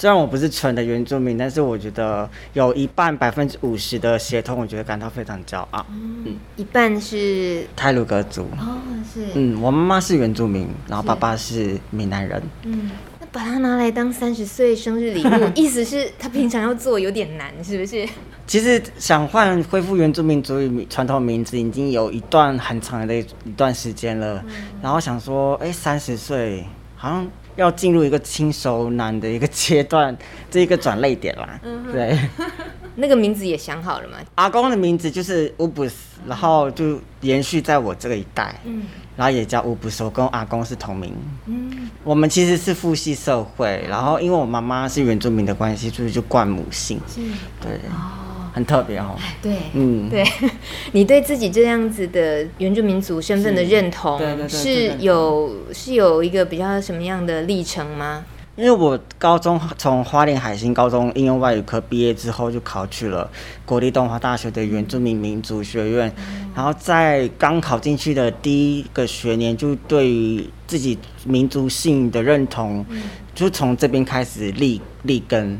[SPEAKER 3] 虽然我不是纯的原住民，但是我觉得有一半百分之五十的协同，我觉得感到非常骄傲。
[SPEAKER 1] 嗯，一半是
[SPEAKER 3] 泰鲁格族。
[SPEAKER 1] 哦，是。
[SPEAKER 3] 嗯，我妈妈是原住民，然后爸爸是闽南人。
[SPEAKER 1] 嗯，那把它拿来当三十岁生日礼物，意思是他平常要做有点难，是不是？
[SPEAKER 3] 其实想换恢复原住民族语传统名字，已经有一段很长的一段时间了。嗯、然后想说，哎，三十岁好像。要进入一个轻熟男的一个阶段，这一个转泪点啦。嗯、对，
[SPEAKER 1] 那个名字也想好了吗？
[SPEAKER 3] 阿公的名字就是乌布斯，然后就延续在我这个一代。嗯，然后也叫乌布斯，我跟阿公是同名。嗯，我们其实是父系社会，然后因为我妈妈是原住民的关系，所以就冠母姓。是，对。哦很特别哦，
[SPEAKER 1] 对，嗯，对，你对自己这样子的原住民族身份的认同，对对对，是有是有一个比较什么样的历程吗？
[SPEAKER 3] 因为我高中从花莲海星高中应用外语科毕业之后，就考去了国立东华大学的原住民民族学院，嗯、然后在刚考进去的第一个学年，就对于自己民族性的认同，嗯、就从这边开始立立根。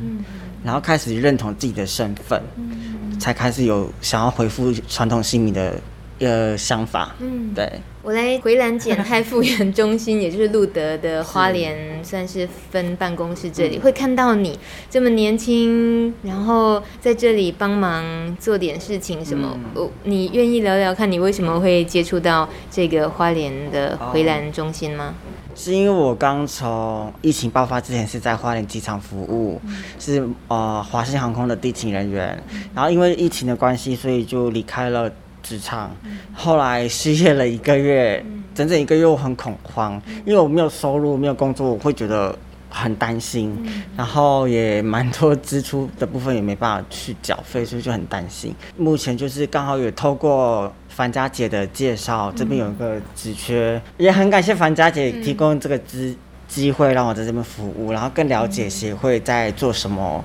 [SPEAKER 3] 嗯然后开始认同自己的身份，嗯、才开始有想要回复传统姓名的呃想法。嗯，对，
[SPEAKER 1] 我来回蓝检泰复原中心，也就是路德的花莲，算是分办公室这里，会看到你这么年轻，然后在这里帮忙做点事情什么。我、嗯，你愿意聊聊看你为什么会接触到这个花莲的回蓝中心吗？哦
[SPEAKER 3] 是因为我刚从疫情爆发之前是在花莲机场服务，嗯、是呃华信航空的地勤人员，嗯、然后因为疫情的关系，所以就离开了职场。嗯、后来失业了一个月，嗯、整整一个月我很恐慌，嗯、因为我没有收入，没有工作，我会觉得很担心，嗯、然后也蛮多支出的部分也没办法去缴费，所以就很担心。目前就是刚好也透过。樊家姐的介绍，这边有一个职缺，嗯、也很感谢樊家姐提供这个机机会让我在这边服务，然后更了解协会在做什么，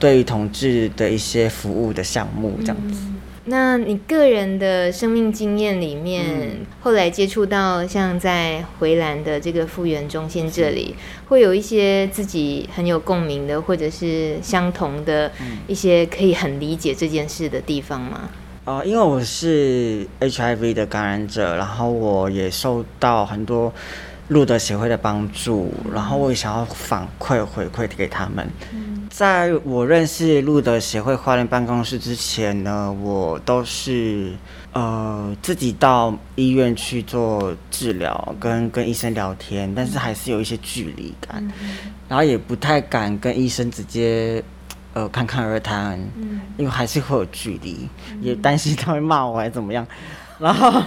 [SPEAKER 3] 对于同志的一些服务的项目这样子。
[SPEAKER 1] 嗯、那你个人的生命经验里面，嗯、后来接触到像在回蓝的这个复原中心这里，会有一些自己很有共鸣的，或者是相同的一些可以很理解这件事的地方吗？
[SPEAKER 3] 哦、呃，因为我是 HIV 的感染者，然后我也受到很多路德协会的帮助，然后我也想要反馈回馈给他们。嗯、在我认识路德协会花莲办公室之前呢，我都是呃自己到医院去做治疗，跟跟医生聊天，但是还是有一些距离感，嗯、然后也不太敢跟医生直接。呃，侃侃而谈，嗯、因为还是会有距离，嗯、也担心他会骂我还是怎么样，然后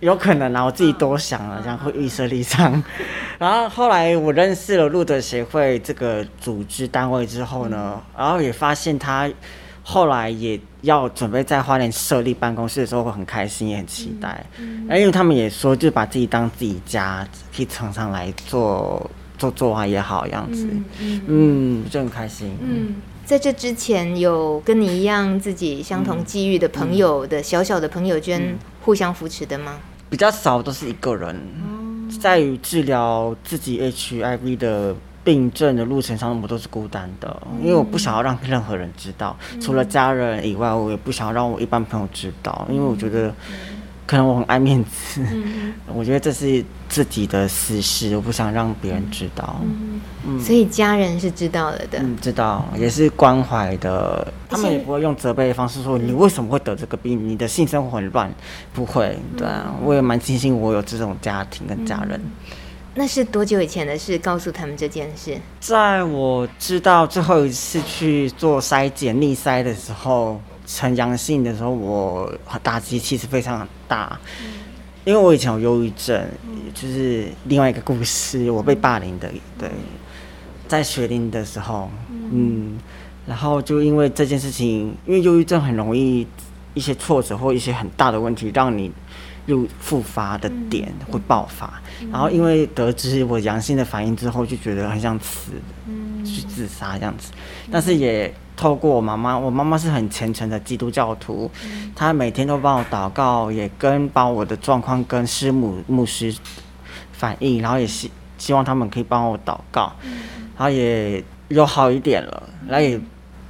[SPEAKER 3] 有可能啊，我自己多想了，然后会预设立场。然后后来我认识了路德协会这个组织单位之后呢，然后也发现他后来也要准备在花莲设立办公室的时候，会很开心也很期待，嗯嗯、因为他们也说，就把自己当自己家，可以常常来做做做啊也好样子，嗯，就很开心，嗯。
[SPEAKER 1] 在这之前，有跟你一样自己相同际遇的朋友的小小的朋友圈互相扶持的吗？
[SPEAKER 3] 比较少，都是一个人。在于治疗自己 HIV 的病症的路程上，我都是孤单的，因为我不想要让任何人知道，除了家人以外，我也不想要让我一般朋友知道，因为我觉得。可能我很爱面子，嗯、我觉得这是自己的私事，我不想让别人知道。嗯
[SPEAKER 1] 嗯、所以家人是知道了的，
[SPEAKER 3] 嗯，知道也是关怀的，他们也不会用责备的方式说你为什么会得这个病，你的性生活很乱，不会。对啊，我也蛮庆幸我有这种家庭跟家人。
[SPEAKER 1] 嗯、那是多久以前的事？告诉他们这件事，在
[SPEAKER 3] 我知道最后一次去做筛检逆筛的时候。呈阳性的时候，我打击其实非常大，因为我以前有忧郁症，就是另外一个故事，我被霸凌的，对，在学龄的时候，嗯，然后就因为这件事情，因为忧郁症很容易一些挫折或一些很大的问题，让你又复发的点会爆发。然后因为得知我阳性的反应之后，就觉得很想死，去自杀这样子。但是也透过我妈妈，我妈妈是很虔诚的基督教徒，她每天都帮我祷告，也跟把我的状况跟师母牧师反映，然后也希希望他们可以帮我祷告，然后也有好一点了，然后也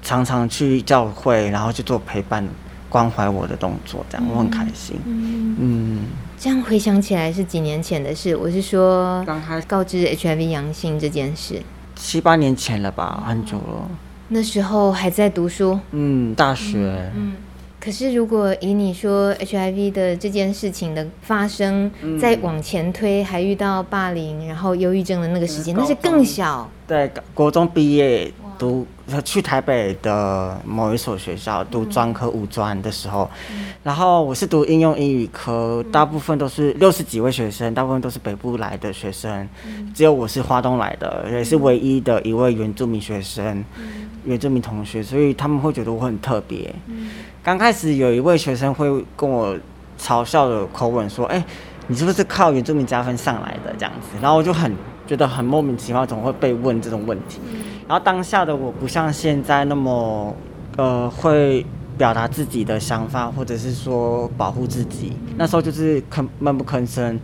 [SPEAKER 3] 常常去教会，然后去做陪伴关怀我的动作，这样我很开心。嗯。
[SPEAKER 1] 这样回想起来是几年前的事，我是说刚开始告知 HIV 阳性这件事，
[SPEAKER 3] 七八年前了吧，很久了。
[SPEAKER 1] 那时候还在读书，
[SPEAKER 3] 嗯，大学。
[SPEAKER 1] 嗯，可是如果以你说 HIV 的这件事情的发生，再往前推，还遇到霸凌，然后忧郁症的那个时间，那是更小。
[SPEAKER 3] 对，国中毕业。读去台北的某一所学校读专科五专的时候，然后我是读应用英语科，大部分都是六十几位学生，大部分都是北部来的学生，只有我是花东来的，也是唯一的一位原住民学生，原住民同学，所以他们会觉得我很特别。刚开始有一位学生会跟我嘲笑的口吻说：“哎，你是不是靠原住民加分上来的？”这样子，然后我就很觉得很莫名其妙，怎么会被问这种问题？然后当下的我不像现在那么，呃，会表达自己的想法，或者是说保护自己。那时候就是吭闷不吭声，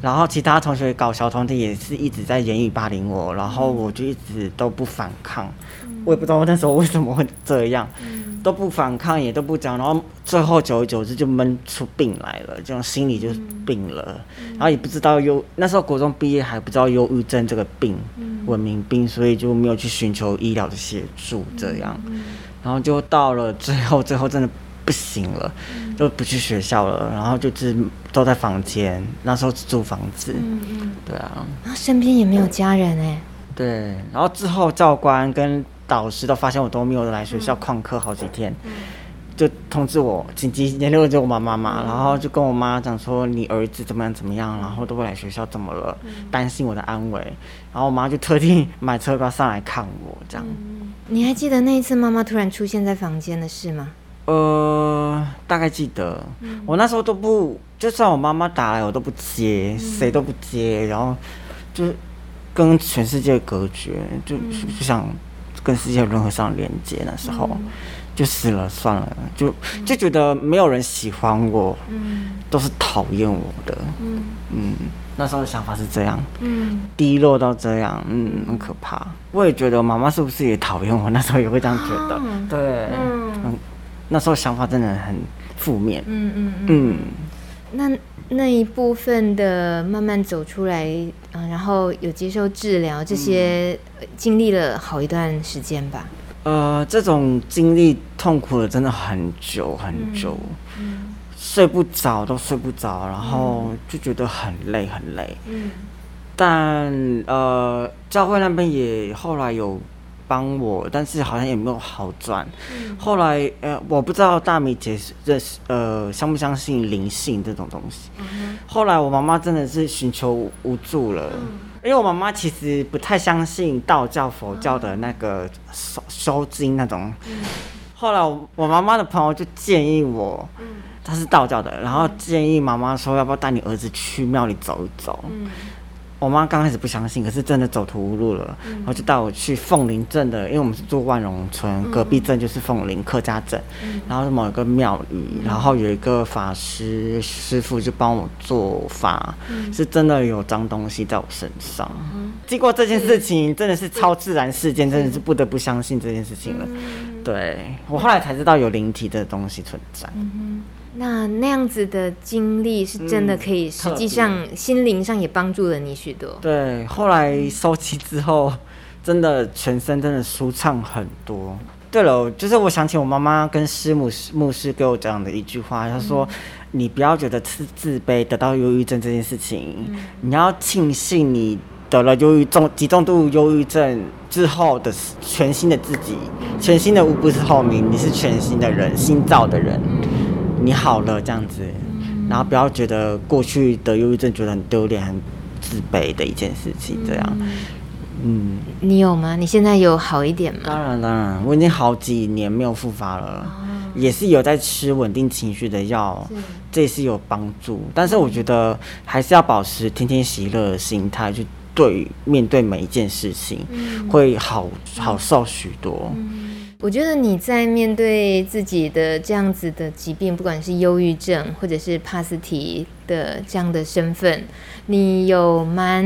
[SPEAKER 3] 然后其他同学搞小团体也是一直在言语霸凌我，然后我就一直都不反抗。我也不知道那时候为什么会这样。都不反抗，也都不讲，然后最后久而久之就闷出病来了，这种心里就病了，然后也不知道忧，那时候国中毕业还不知道忧郁症这个病，文明病，所以就没有去寻求医疗的协助，这样，然后就到了最后，最后真的不行了，就不去学校了，然后就是都在房间，那时候只住房子，对啊，
[SPEAKER 1] 然后身边也没有家人哎，
[SPEAKER 3] 对，然后之后教官跟。导师都发现我都没有来学校旷课好几天，就通知我紧急联络着我妈妈嘛，然后就跟我妈讲说，你儿子怎么样怎么样，然后都不来学校怎么了，担心我的安危，然后我妈就特地买车票上来看我这样。
[SPEAKER 1] 你还记得那一次妈妈突然出现在房间的事吗？
[SPEAKER 3] 呃，大概记得，我那时候都不，就算我妈妈打来我都不接，谁都不接，然后就跟全世界隔绝，就不想。跟世界有任何上连接，那时候就死了算了，就就觉得没有人喜欢我，都是讨厌我的，嗯，那时候的想法是这样，嗯。低落到这样，嗯，很可怕。我也觉得妈妈是不是也讨厌我？那时候也会这样觉得，对，嗯，那时候想法真的很负面，嗯嗯。嗯。
[SPEAKER 1] 那那一部分的慢慢走出来，嗯，然后有接受治疗，这些经历了好一段时间吧。
[SPEAKER 3] 呃，这种经历痛苦了真的很久很久，嗯嗯、睡不着都睡不着，然后就觉得很累很累。嗯，但呃，教会那边也后来有。帮我，但是好像也没有好转。嗯、后来，呃，我不知道大米姐认识，呃，相不相信灵性这种东西。嗯、后来，我妈妈真的是寻求无助了，嗯、因为我妈妈其实不太相信道教、佛教的那个收收经那种。嗯、后来，我妈妈的朋友就建议我，他是道教的，然后建议妈妈说，要不要带你儿子去庙里走一走。嗯我妈刚开始不相信，可是真的走投无路了，嗯、然后就带我去凤林镇的，因为我们是住万荣村，嗯、隔壁镇就是凤林客家镇，嗯、然后是某一个庙宇，嗯、然后有一个法师师傅就帮我做法，嗯、是真的有脏东西在我身上。嗯、经过这件事情，真的是超自然事件，真的是不得不相信这件事情了。嗯、对，我后来才知道有灵体的东西存在。嗯
[SPEAKER 1] 那那样子的经历是真的可以，实际上心灵上也帮助了你许多。
[SPEAKER 3] 对，后来收集之后，真的全身真的舒畅很多。对了，就是我想起我妈妈跟师母牧师给我讲的一句话，她说：“你不要觉得自自卑得到忧郁症这件事情，你要庆幸你得了忧郁重极重度忧郁症之后的全新的自己，全新的无不是透明，你是全新的人，新造的人。”你好了，这样子，然后不要觉得过去的忧郁症觉得很丢脸、很自卑的一件事情，这样，嗯，
[SPEAKER 1] 你有吗？你现在有好一点吗？
[SPEAKER 3] 当然当然，我已经好几年没有复发了，哦、也是有在吃稳定情绪的药，这也是有帮助。但是我觉得还是要保持天天喜乐的心态去对面对每一件事情，嗯、会好好受许多。
[SPEAKER 1] 嗯我觉得你在面对自己的这样子的疾病，不管是忧郁症或者是帕斯提的这样的身份，你有蛮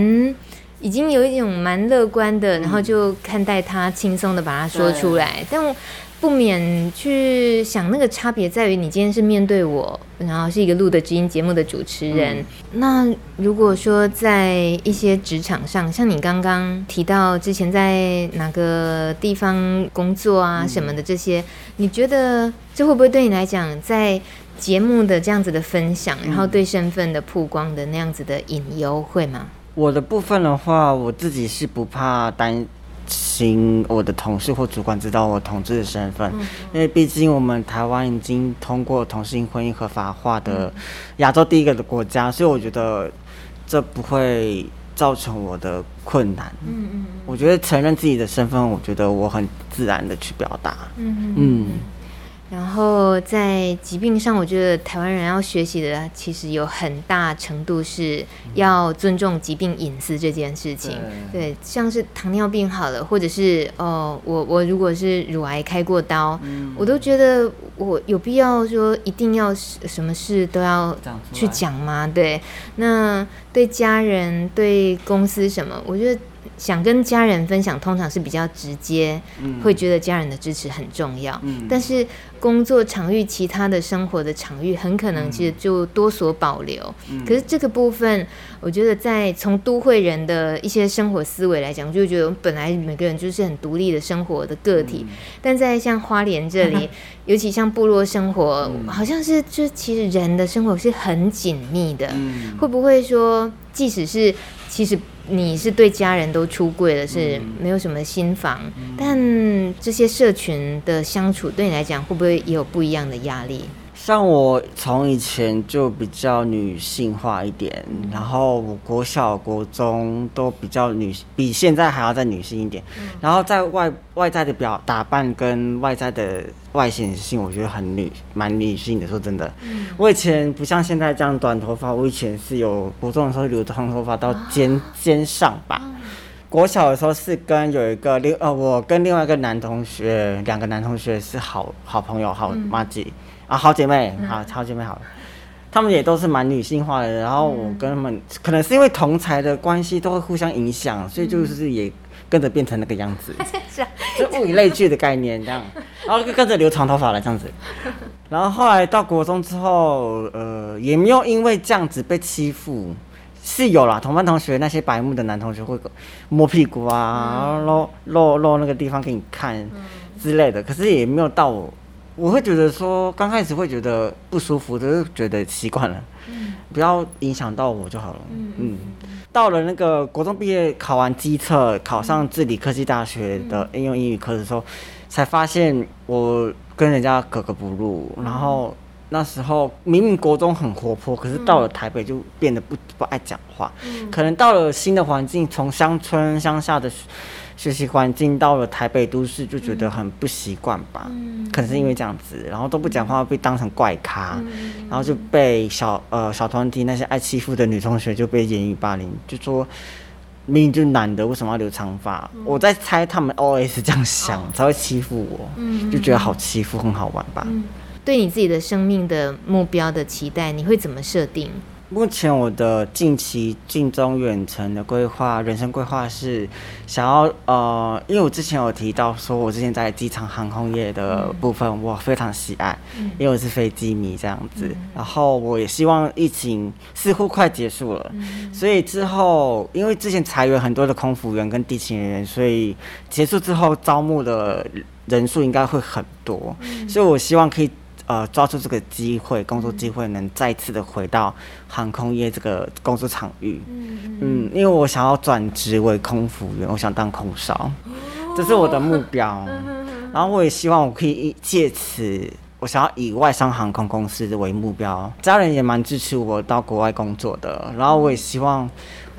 [SPEAKER 1] 已经有一种蛮乐观的，然后就看待它，轻松的把它说出来，但我。不免去想，那个差别在于你今天是面对我，然后是一个录的知音节目的主持人。嗯、那如果说在一些职场上，像你刚刚提到之前在哪个地方工作啊什么的这些，嗯、你觉得这会不会对你来讲，在节目的这样子的分享，然后对身份的曝光的那样子的隐忧会吗？
[SPEAKER 3] 我的部分的话，我自己是不怕担。请我的同事或主管知道我同志的身份，嗯、因为毕竟我们台湾已经通过同性婚姻合法化的亚洲第一个的国家，所以我觉得这不会造成我的困难。嗯嗯，我觉得承认自己的身份，我觉得我很自然的去表达。嗯嗯。嗯
[SPEAKER 1] 然后在疾病上，我觉得台湾人要学习的，其实有很大程度是要尊重疾病隐私这件事情。对，对，像是糖尿病好了，或者是哦，我我如果是乳癌开过刀，嗯、我都觉得我有必要说一定要什么事都要去讲吗？对，那对家人、对公司什么，我觉得。想跟家人分享，通常是比较直接，嗯、会觉得家人的支持很重要。嗯、但是工作场域、其他的生活的场域，很可能其实就多所保留。嗯、可是这个部分，我觉得在从都会人的一些生活思维来讲，就觉得本来每个人就是很独立的生活的个体。嗯、但在像花莲这里，尤其像部落生活，嗯、好像是就其实人的生活是很紧密的。嗯、会不会说，即使是其实。你是对家人都出柜了，是没有什么心房，嗯、但这些社群的相处对你来讲，会不会也有不一样的压力？
[SPEAKER 3] 像我从以前就比较女性化一点，嗯、然后我国小、国中都比较女，比现在还要再女性一点。嗯、然后在外外在的表打扮跟外在的外显性，我觉得很女，蛮女性的。说真的，嗯、我以前不像现在这样短头发，我以前是有国中的时候留长头发到肩、啊、肩上吧。嗯、国小的时候是跟有一个另呃，我跟另外一个男同学，两个男同学是好好朋友，好麻吉。嗯啊，好姐妹，好好姐妹，好了，她们也都是蛮女性化的。然后我跟她们，可能是因为同才的关系，都会互相影响，所以就是也跟着变成那个样子，就物以类聚的概念这样。然后就跟着留长头发了这样子。然后后来到国中之后，呃，也没有因为这样子被欺负，是有啦，同班同学那些白目的男同学会摸屁股啊，露露露那个地方给你看之类的，可是也没有到我。我会觉得说，刚开始会觉得不舒服，就是觉得习惯了，嗯、不要影响到我就好了。嗯，嗯，到了那个国中毕业，考完机测，考上治理科技大学的应用英语课的时候，嗯、才发现我跟人家格格不入。嗯、然后那时候明明国中很活泼，可是到了台北就变得不不爱讲话。嗯、可能到了新的环境，从乡村乡下的。学习环境到了台北都市就觉得很不习惯吧，嗯、可能是因为这样子，然后都不讲话，被当成怪咖，嗯、然后就被小呃小团体那些爱欺负的女同学就被言语霸凌，就说明明就男的为什么要留长发？嗯、我在猜他们 OS 这样想、哦、才会欺负我，嗯、就觉得好欺负，很好玩吧、嗯？
[SPEAKER 1] 对你自己的生命的目标的期待，你会怎么设定？
[SPEAKER 3] 目前我的近期、近中、远程的规划，人生规划是想要呃，因为我之前有提到说，我之前在机场航空业的部分，嗯、我非常喜爱，嗯、因为我是飞机迷这样子。嗯、然后我也希望疫情似乎快结束了，嗯、所以之后因为之前裁员很多的空服员跟地勤人员，所以结束之后招募的人数应该会很多，嗯、所以我希望可以。呃，抓住这个机会，工作机会，能再次的回到航空业这个工作场域。嗯，嗯，因为我想要转职为空服员，我想当空少，哦、这是我的目标。然后我也希望我可以借此，我想要以外商航空公司为目标。家人也蛮支持我到国外工作的。然后我也希望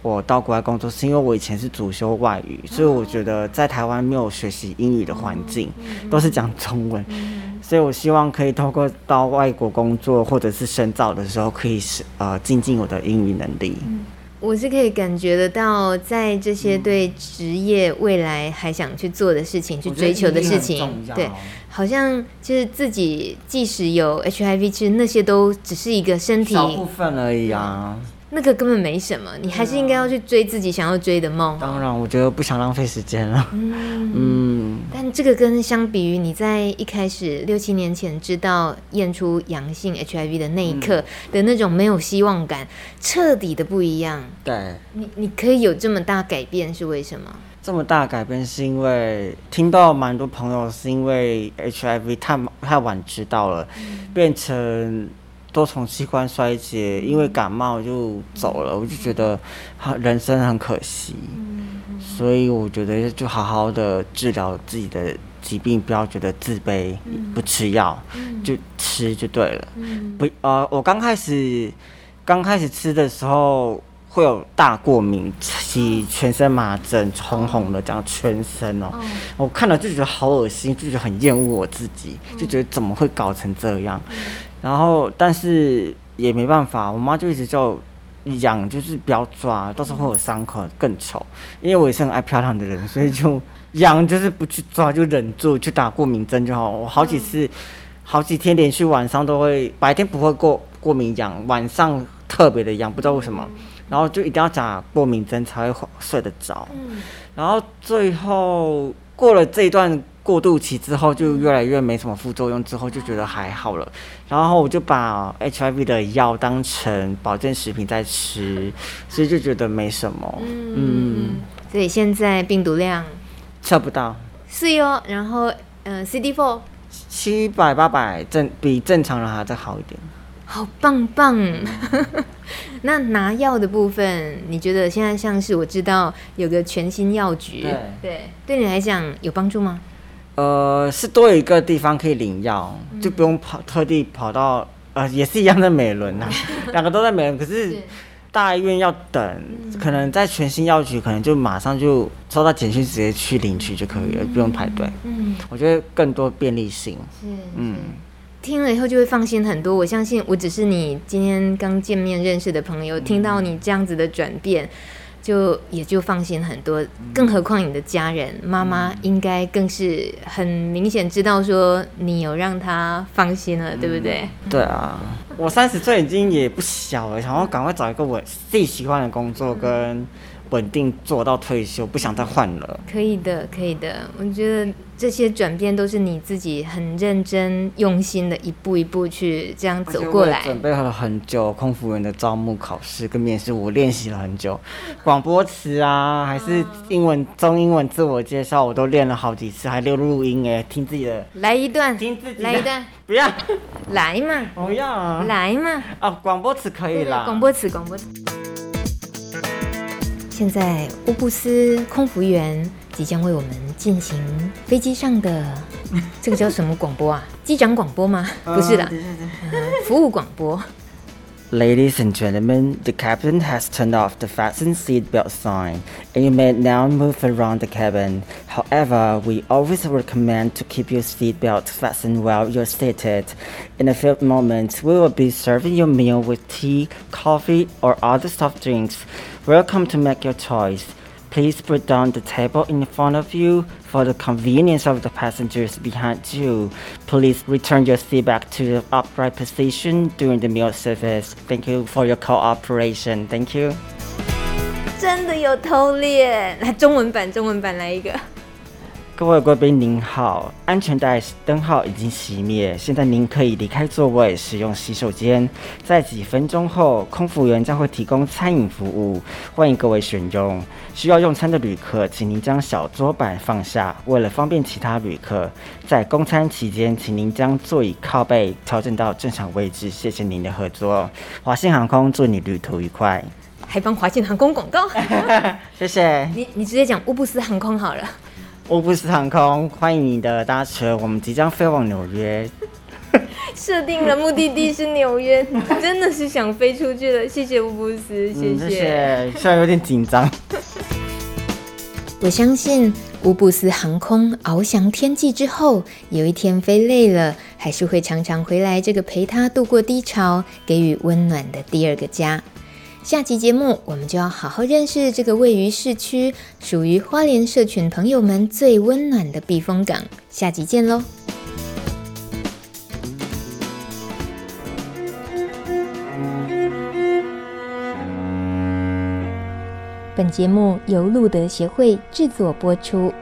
[SPEAKER 3] 我到国外工作，是因为我以前是主修外语，所以我觉得在台湾没有学习英语的环境，都是讲中文，所以我希望可以透过到外国工作或者是深造的时候，可以是呃精进我的英语能力。
[SPEAKER 1] 我是可以感觉得到，在这些对职业未来还想去做的事情、去追求的事情，对，好像就是自己即使有 HIV，其实那些都只是一个身体
[SPEAKER 3] 小部分而已啊。
[SPEAKER 1] 那个根本没什么，你还是应该要去追自己想要追的梦。
[SPEAKER 3] 当然，我觉得不想浪费时间了。嗯嗯。
[SPEAKER 1] 但这个跟相比于你在一开始六七年前知道验出阳性 HIV 的那一刻的那种没有希望感，彻底的不一样。
[SPEAKER 3] 对。
[SPEAKER 1] 你你可以有这么大改变是为什么？
[SPEAKER 3] 这么大改变是因为听到蛮多朋友是因为 HIV 太太晚知道了，变成。多重器官衰竭，因为感冒就走了，我就觉得人生很可惜，所以我觉得就好好的治疗自己的疾病，不要觉得自卑，不吃药就吃就对了。不，呃，我刚开始刚开始吃的时候会有大过敏起，全身麻疹，红红的，这样全身哦，我看了就觉得好恶心，就觉得很厌恶我自己，就觉得怎么会搞成这样。然后，但是也没办法，我妈就一直叫痒，就是不要抓，到时候会有伤口更丑。因为我也是很爱漂亮的人，所以就痒就是不去抓，就忍住去打过敏针就好。我好几次，好几天连续晚上都会，白天不会过过敏痒，晚上特别的痒，不知道为什么。然后就一定要打过敏针才会睡得着。然后最后过了这一段。过渡期之后就越来越没什么副作用，之后就觉得还好了，然后我就把 HIV 的药当成保健食品在吃，所以就觉得没什么。嗯，嗯，
[SPEAKER 1] 所以现在病毒量
[SPEAKER 3] 测不到，
[SPEAKER 1] 是哟。然后，嗯，CD4
[SPEAKER 3] 七百八百正比正常人还再好一点，
[SPEAKER 1] 好棒棒。那拿药的部分，你觉得现在像是我知道有个全新药局，对对，对你来讲有帮助吗？
[SPEAKER 3] 呃，是多一个地方可以领药，嗯、就不用跑特地跑到呃，也是一样的美伦呐，两个都在美伦，可是大医院要等，是可能在全新药局，可能就马上就收到简讯，直接去领取就可以了，嗯、不用排队。嗯，我觉得更多便利性。是，嗯，
[SPEAKER 1] 听了以后就会放心很多。我相信，我只是你今天刚见面认识的朋友，嗯、听到你这样子的转变。就也就放心很多，更何况你的家人妈妈应该更是很明显知道说你有让她放心了，对不对？
[SPEAKER 3] 对啊，我三十岁已经也不小了，想要赶快找一个我自己喜欢的工作跟稳定做到退休，不想再换了。
[SPEAKER 1] 可以的，可以的，我觉得。这些转变都是你自己很认真用心的一步一步去这样走过来。
[SPEAKER 3] 准备了很久，空服员的招募考试跟面试，我练习了很久。广播词啊，还是英文中英文自我介绍，我都练了好几次，还留录音哎，听自己的。
[SPEAKER 1] 来一段，
[SPEAKER 3] 听自己。
[SPEAKER 1] 来一段，
[SPEAKER 3] 不要。
[SPEAKER 1] 来嘛。
[SPEAKER 3] 不要啊。
[SPEAKER 1] 来嘛。
[SPEAKER 3] 哦，广播词可以啦。
[SPEAKER 1] 广播词，广播词。现在乌布斯空服员即将为我们进行飞机上的 这个叫什么广播啊？机长广播吗？不是的，呃、服务广播。
[SPEAKER 3] Ladies and gentlemen, the captain has turned off the fasten seatbelt sign, and you may now move around the cabin. However, we always recommend to keep your seatbelt fastened while you're seated. In a few moments, we will be serving your meal with tea, coffee, or other soft drinks. Welcome to make your choice. Please put down the table in front of you for the convenience of the passengers behind you. Please return your seat back to the upright position during the meal service. Thank you for your cooperation. Thank you.
[SPEAKER 1] 真的有偷练，来中文版，中文版来一个。
[SPEAKER 3] 各位贵宾您好，安全带灯号已经熄灭，现在您可以离开座位，使用洗手间。在几分钟后，空服员将会提供餐饮服务，欢迎各位选用。需要用餐的旅客，请您将小桌板放下，为了方便其他旅客。在供餐期间，请您将座椅靠背调整到正常位置。谢谢您的合作，华信航空祝你旅途愉快。
[SPEAKER 1] 还帮华信航空广告，
[SPEAKER 3] 谢谢。
[SPEAKER 1] 你你直接讲乌布斯航空好了。
[SPEAKER 3] 乌布斯航空欢迎你的搭乘，我们即将飞往纽约。
[SPEAKER 1] 设定了目的地是纽约，真的是想飞出去了。谢谢乌布斯，谢谢。
[SPEAKER 3] 嗯、谢谢，虽然有点紧张。
[SPEAKER 1] 我相信乌布斯航空翱翔天际之后，有一天飞累了，还是会常常回来这个陪他度过低潮、给予温暖的第二个家。下期节目，我们就要好好认识这个位于市区、属于花莲社群朋友们最温暖的避风港。下集见喽！本节目由路德协会制作播出。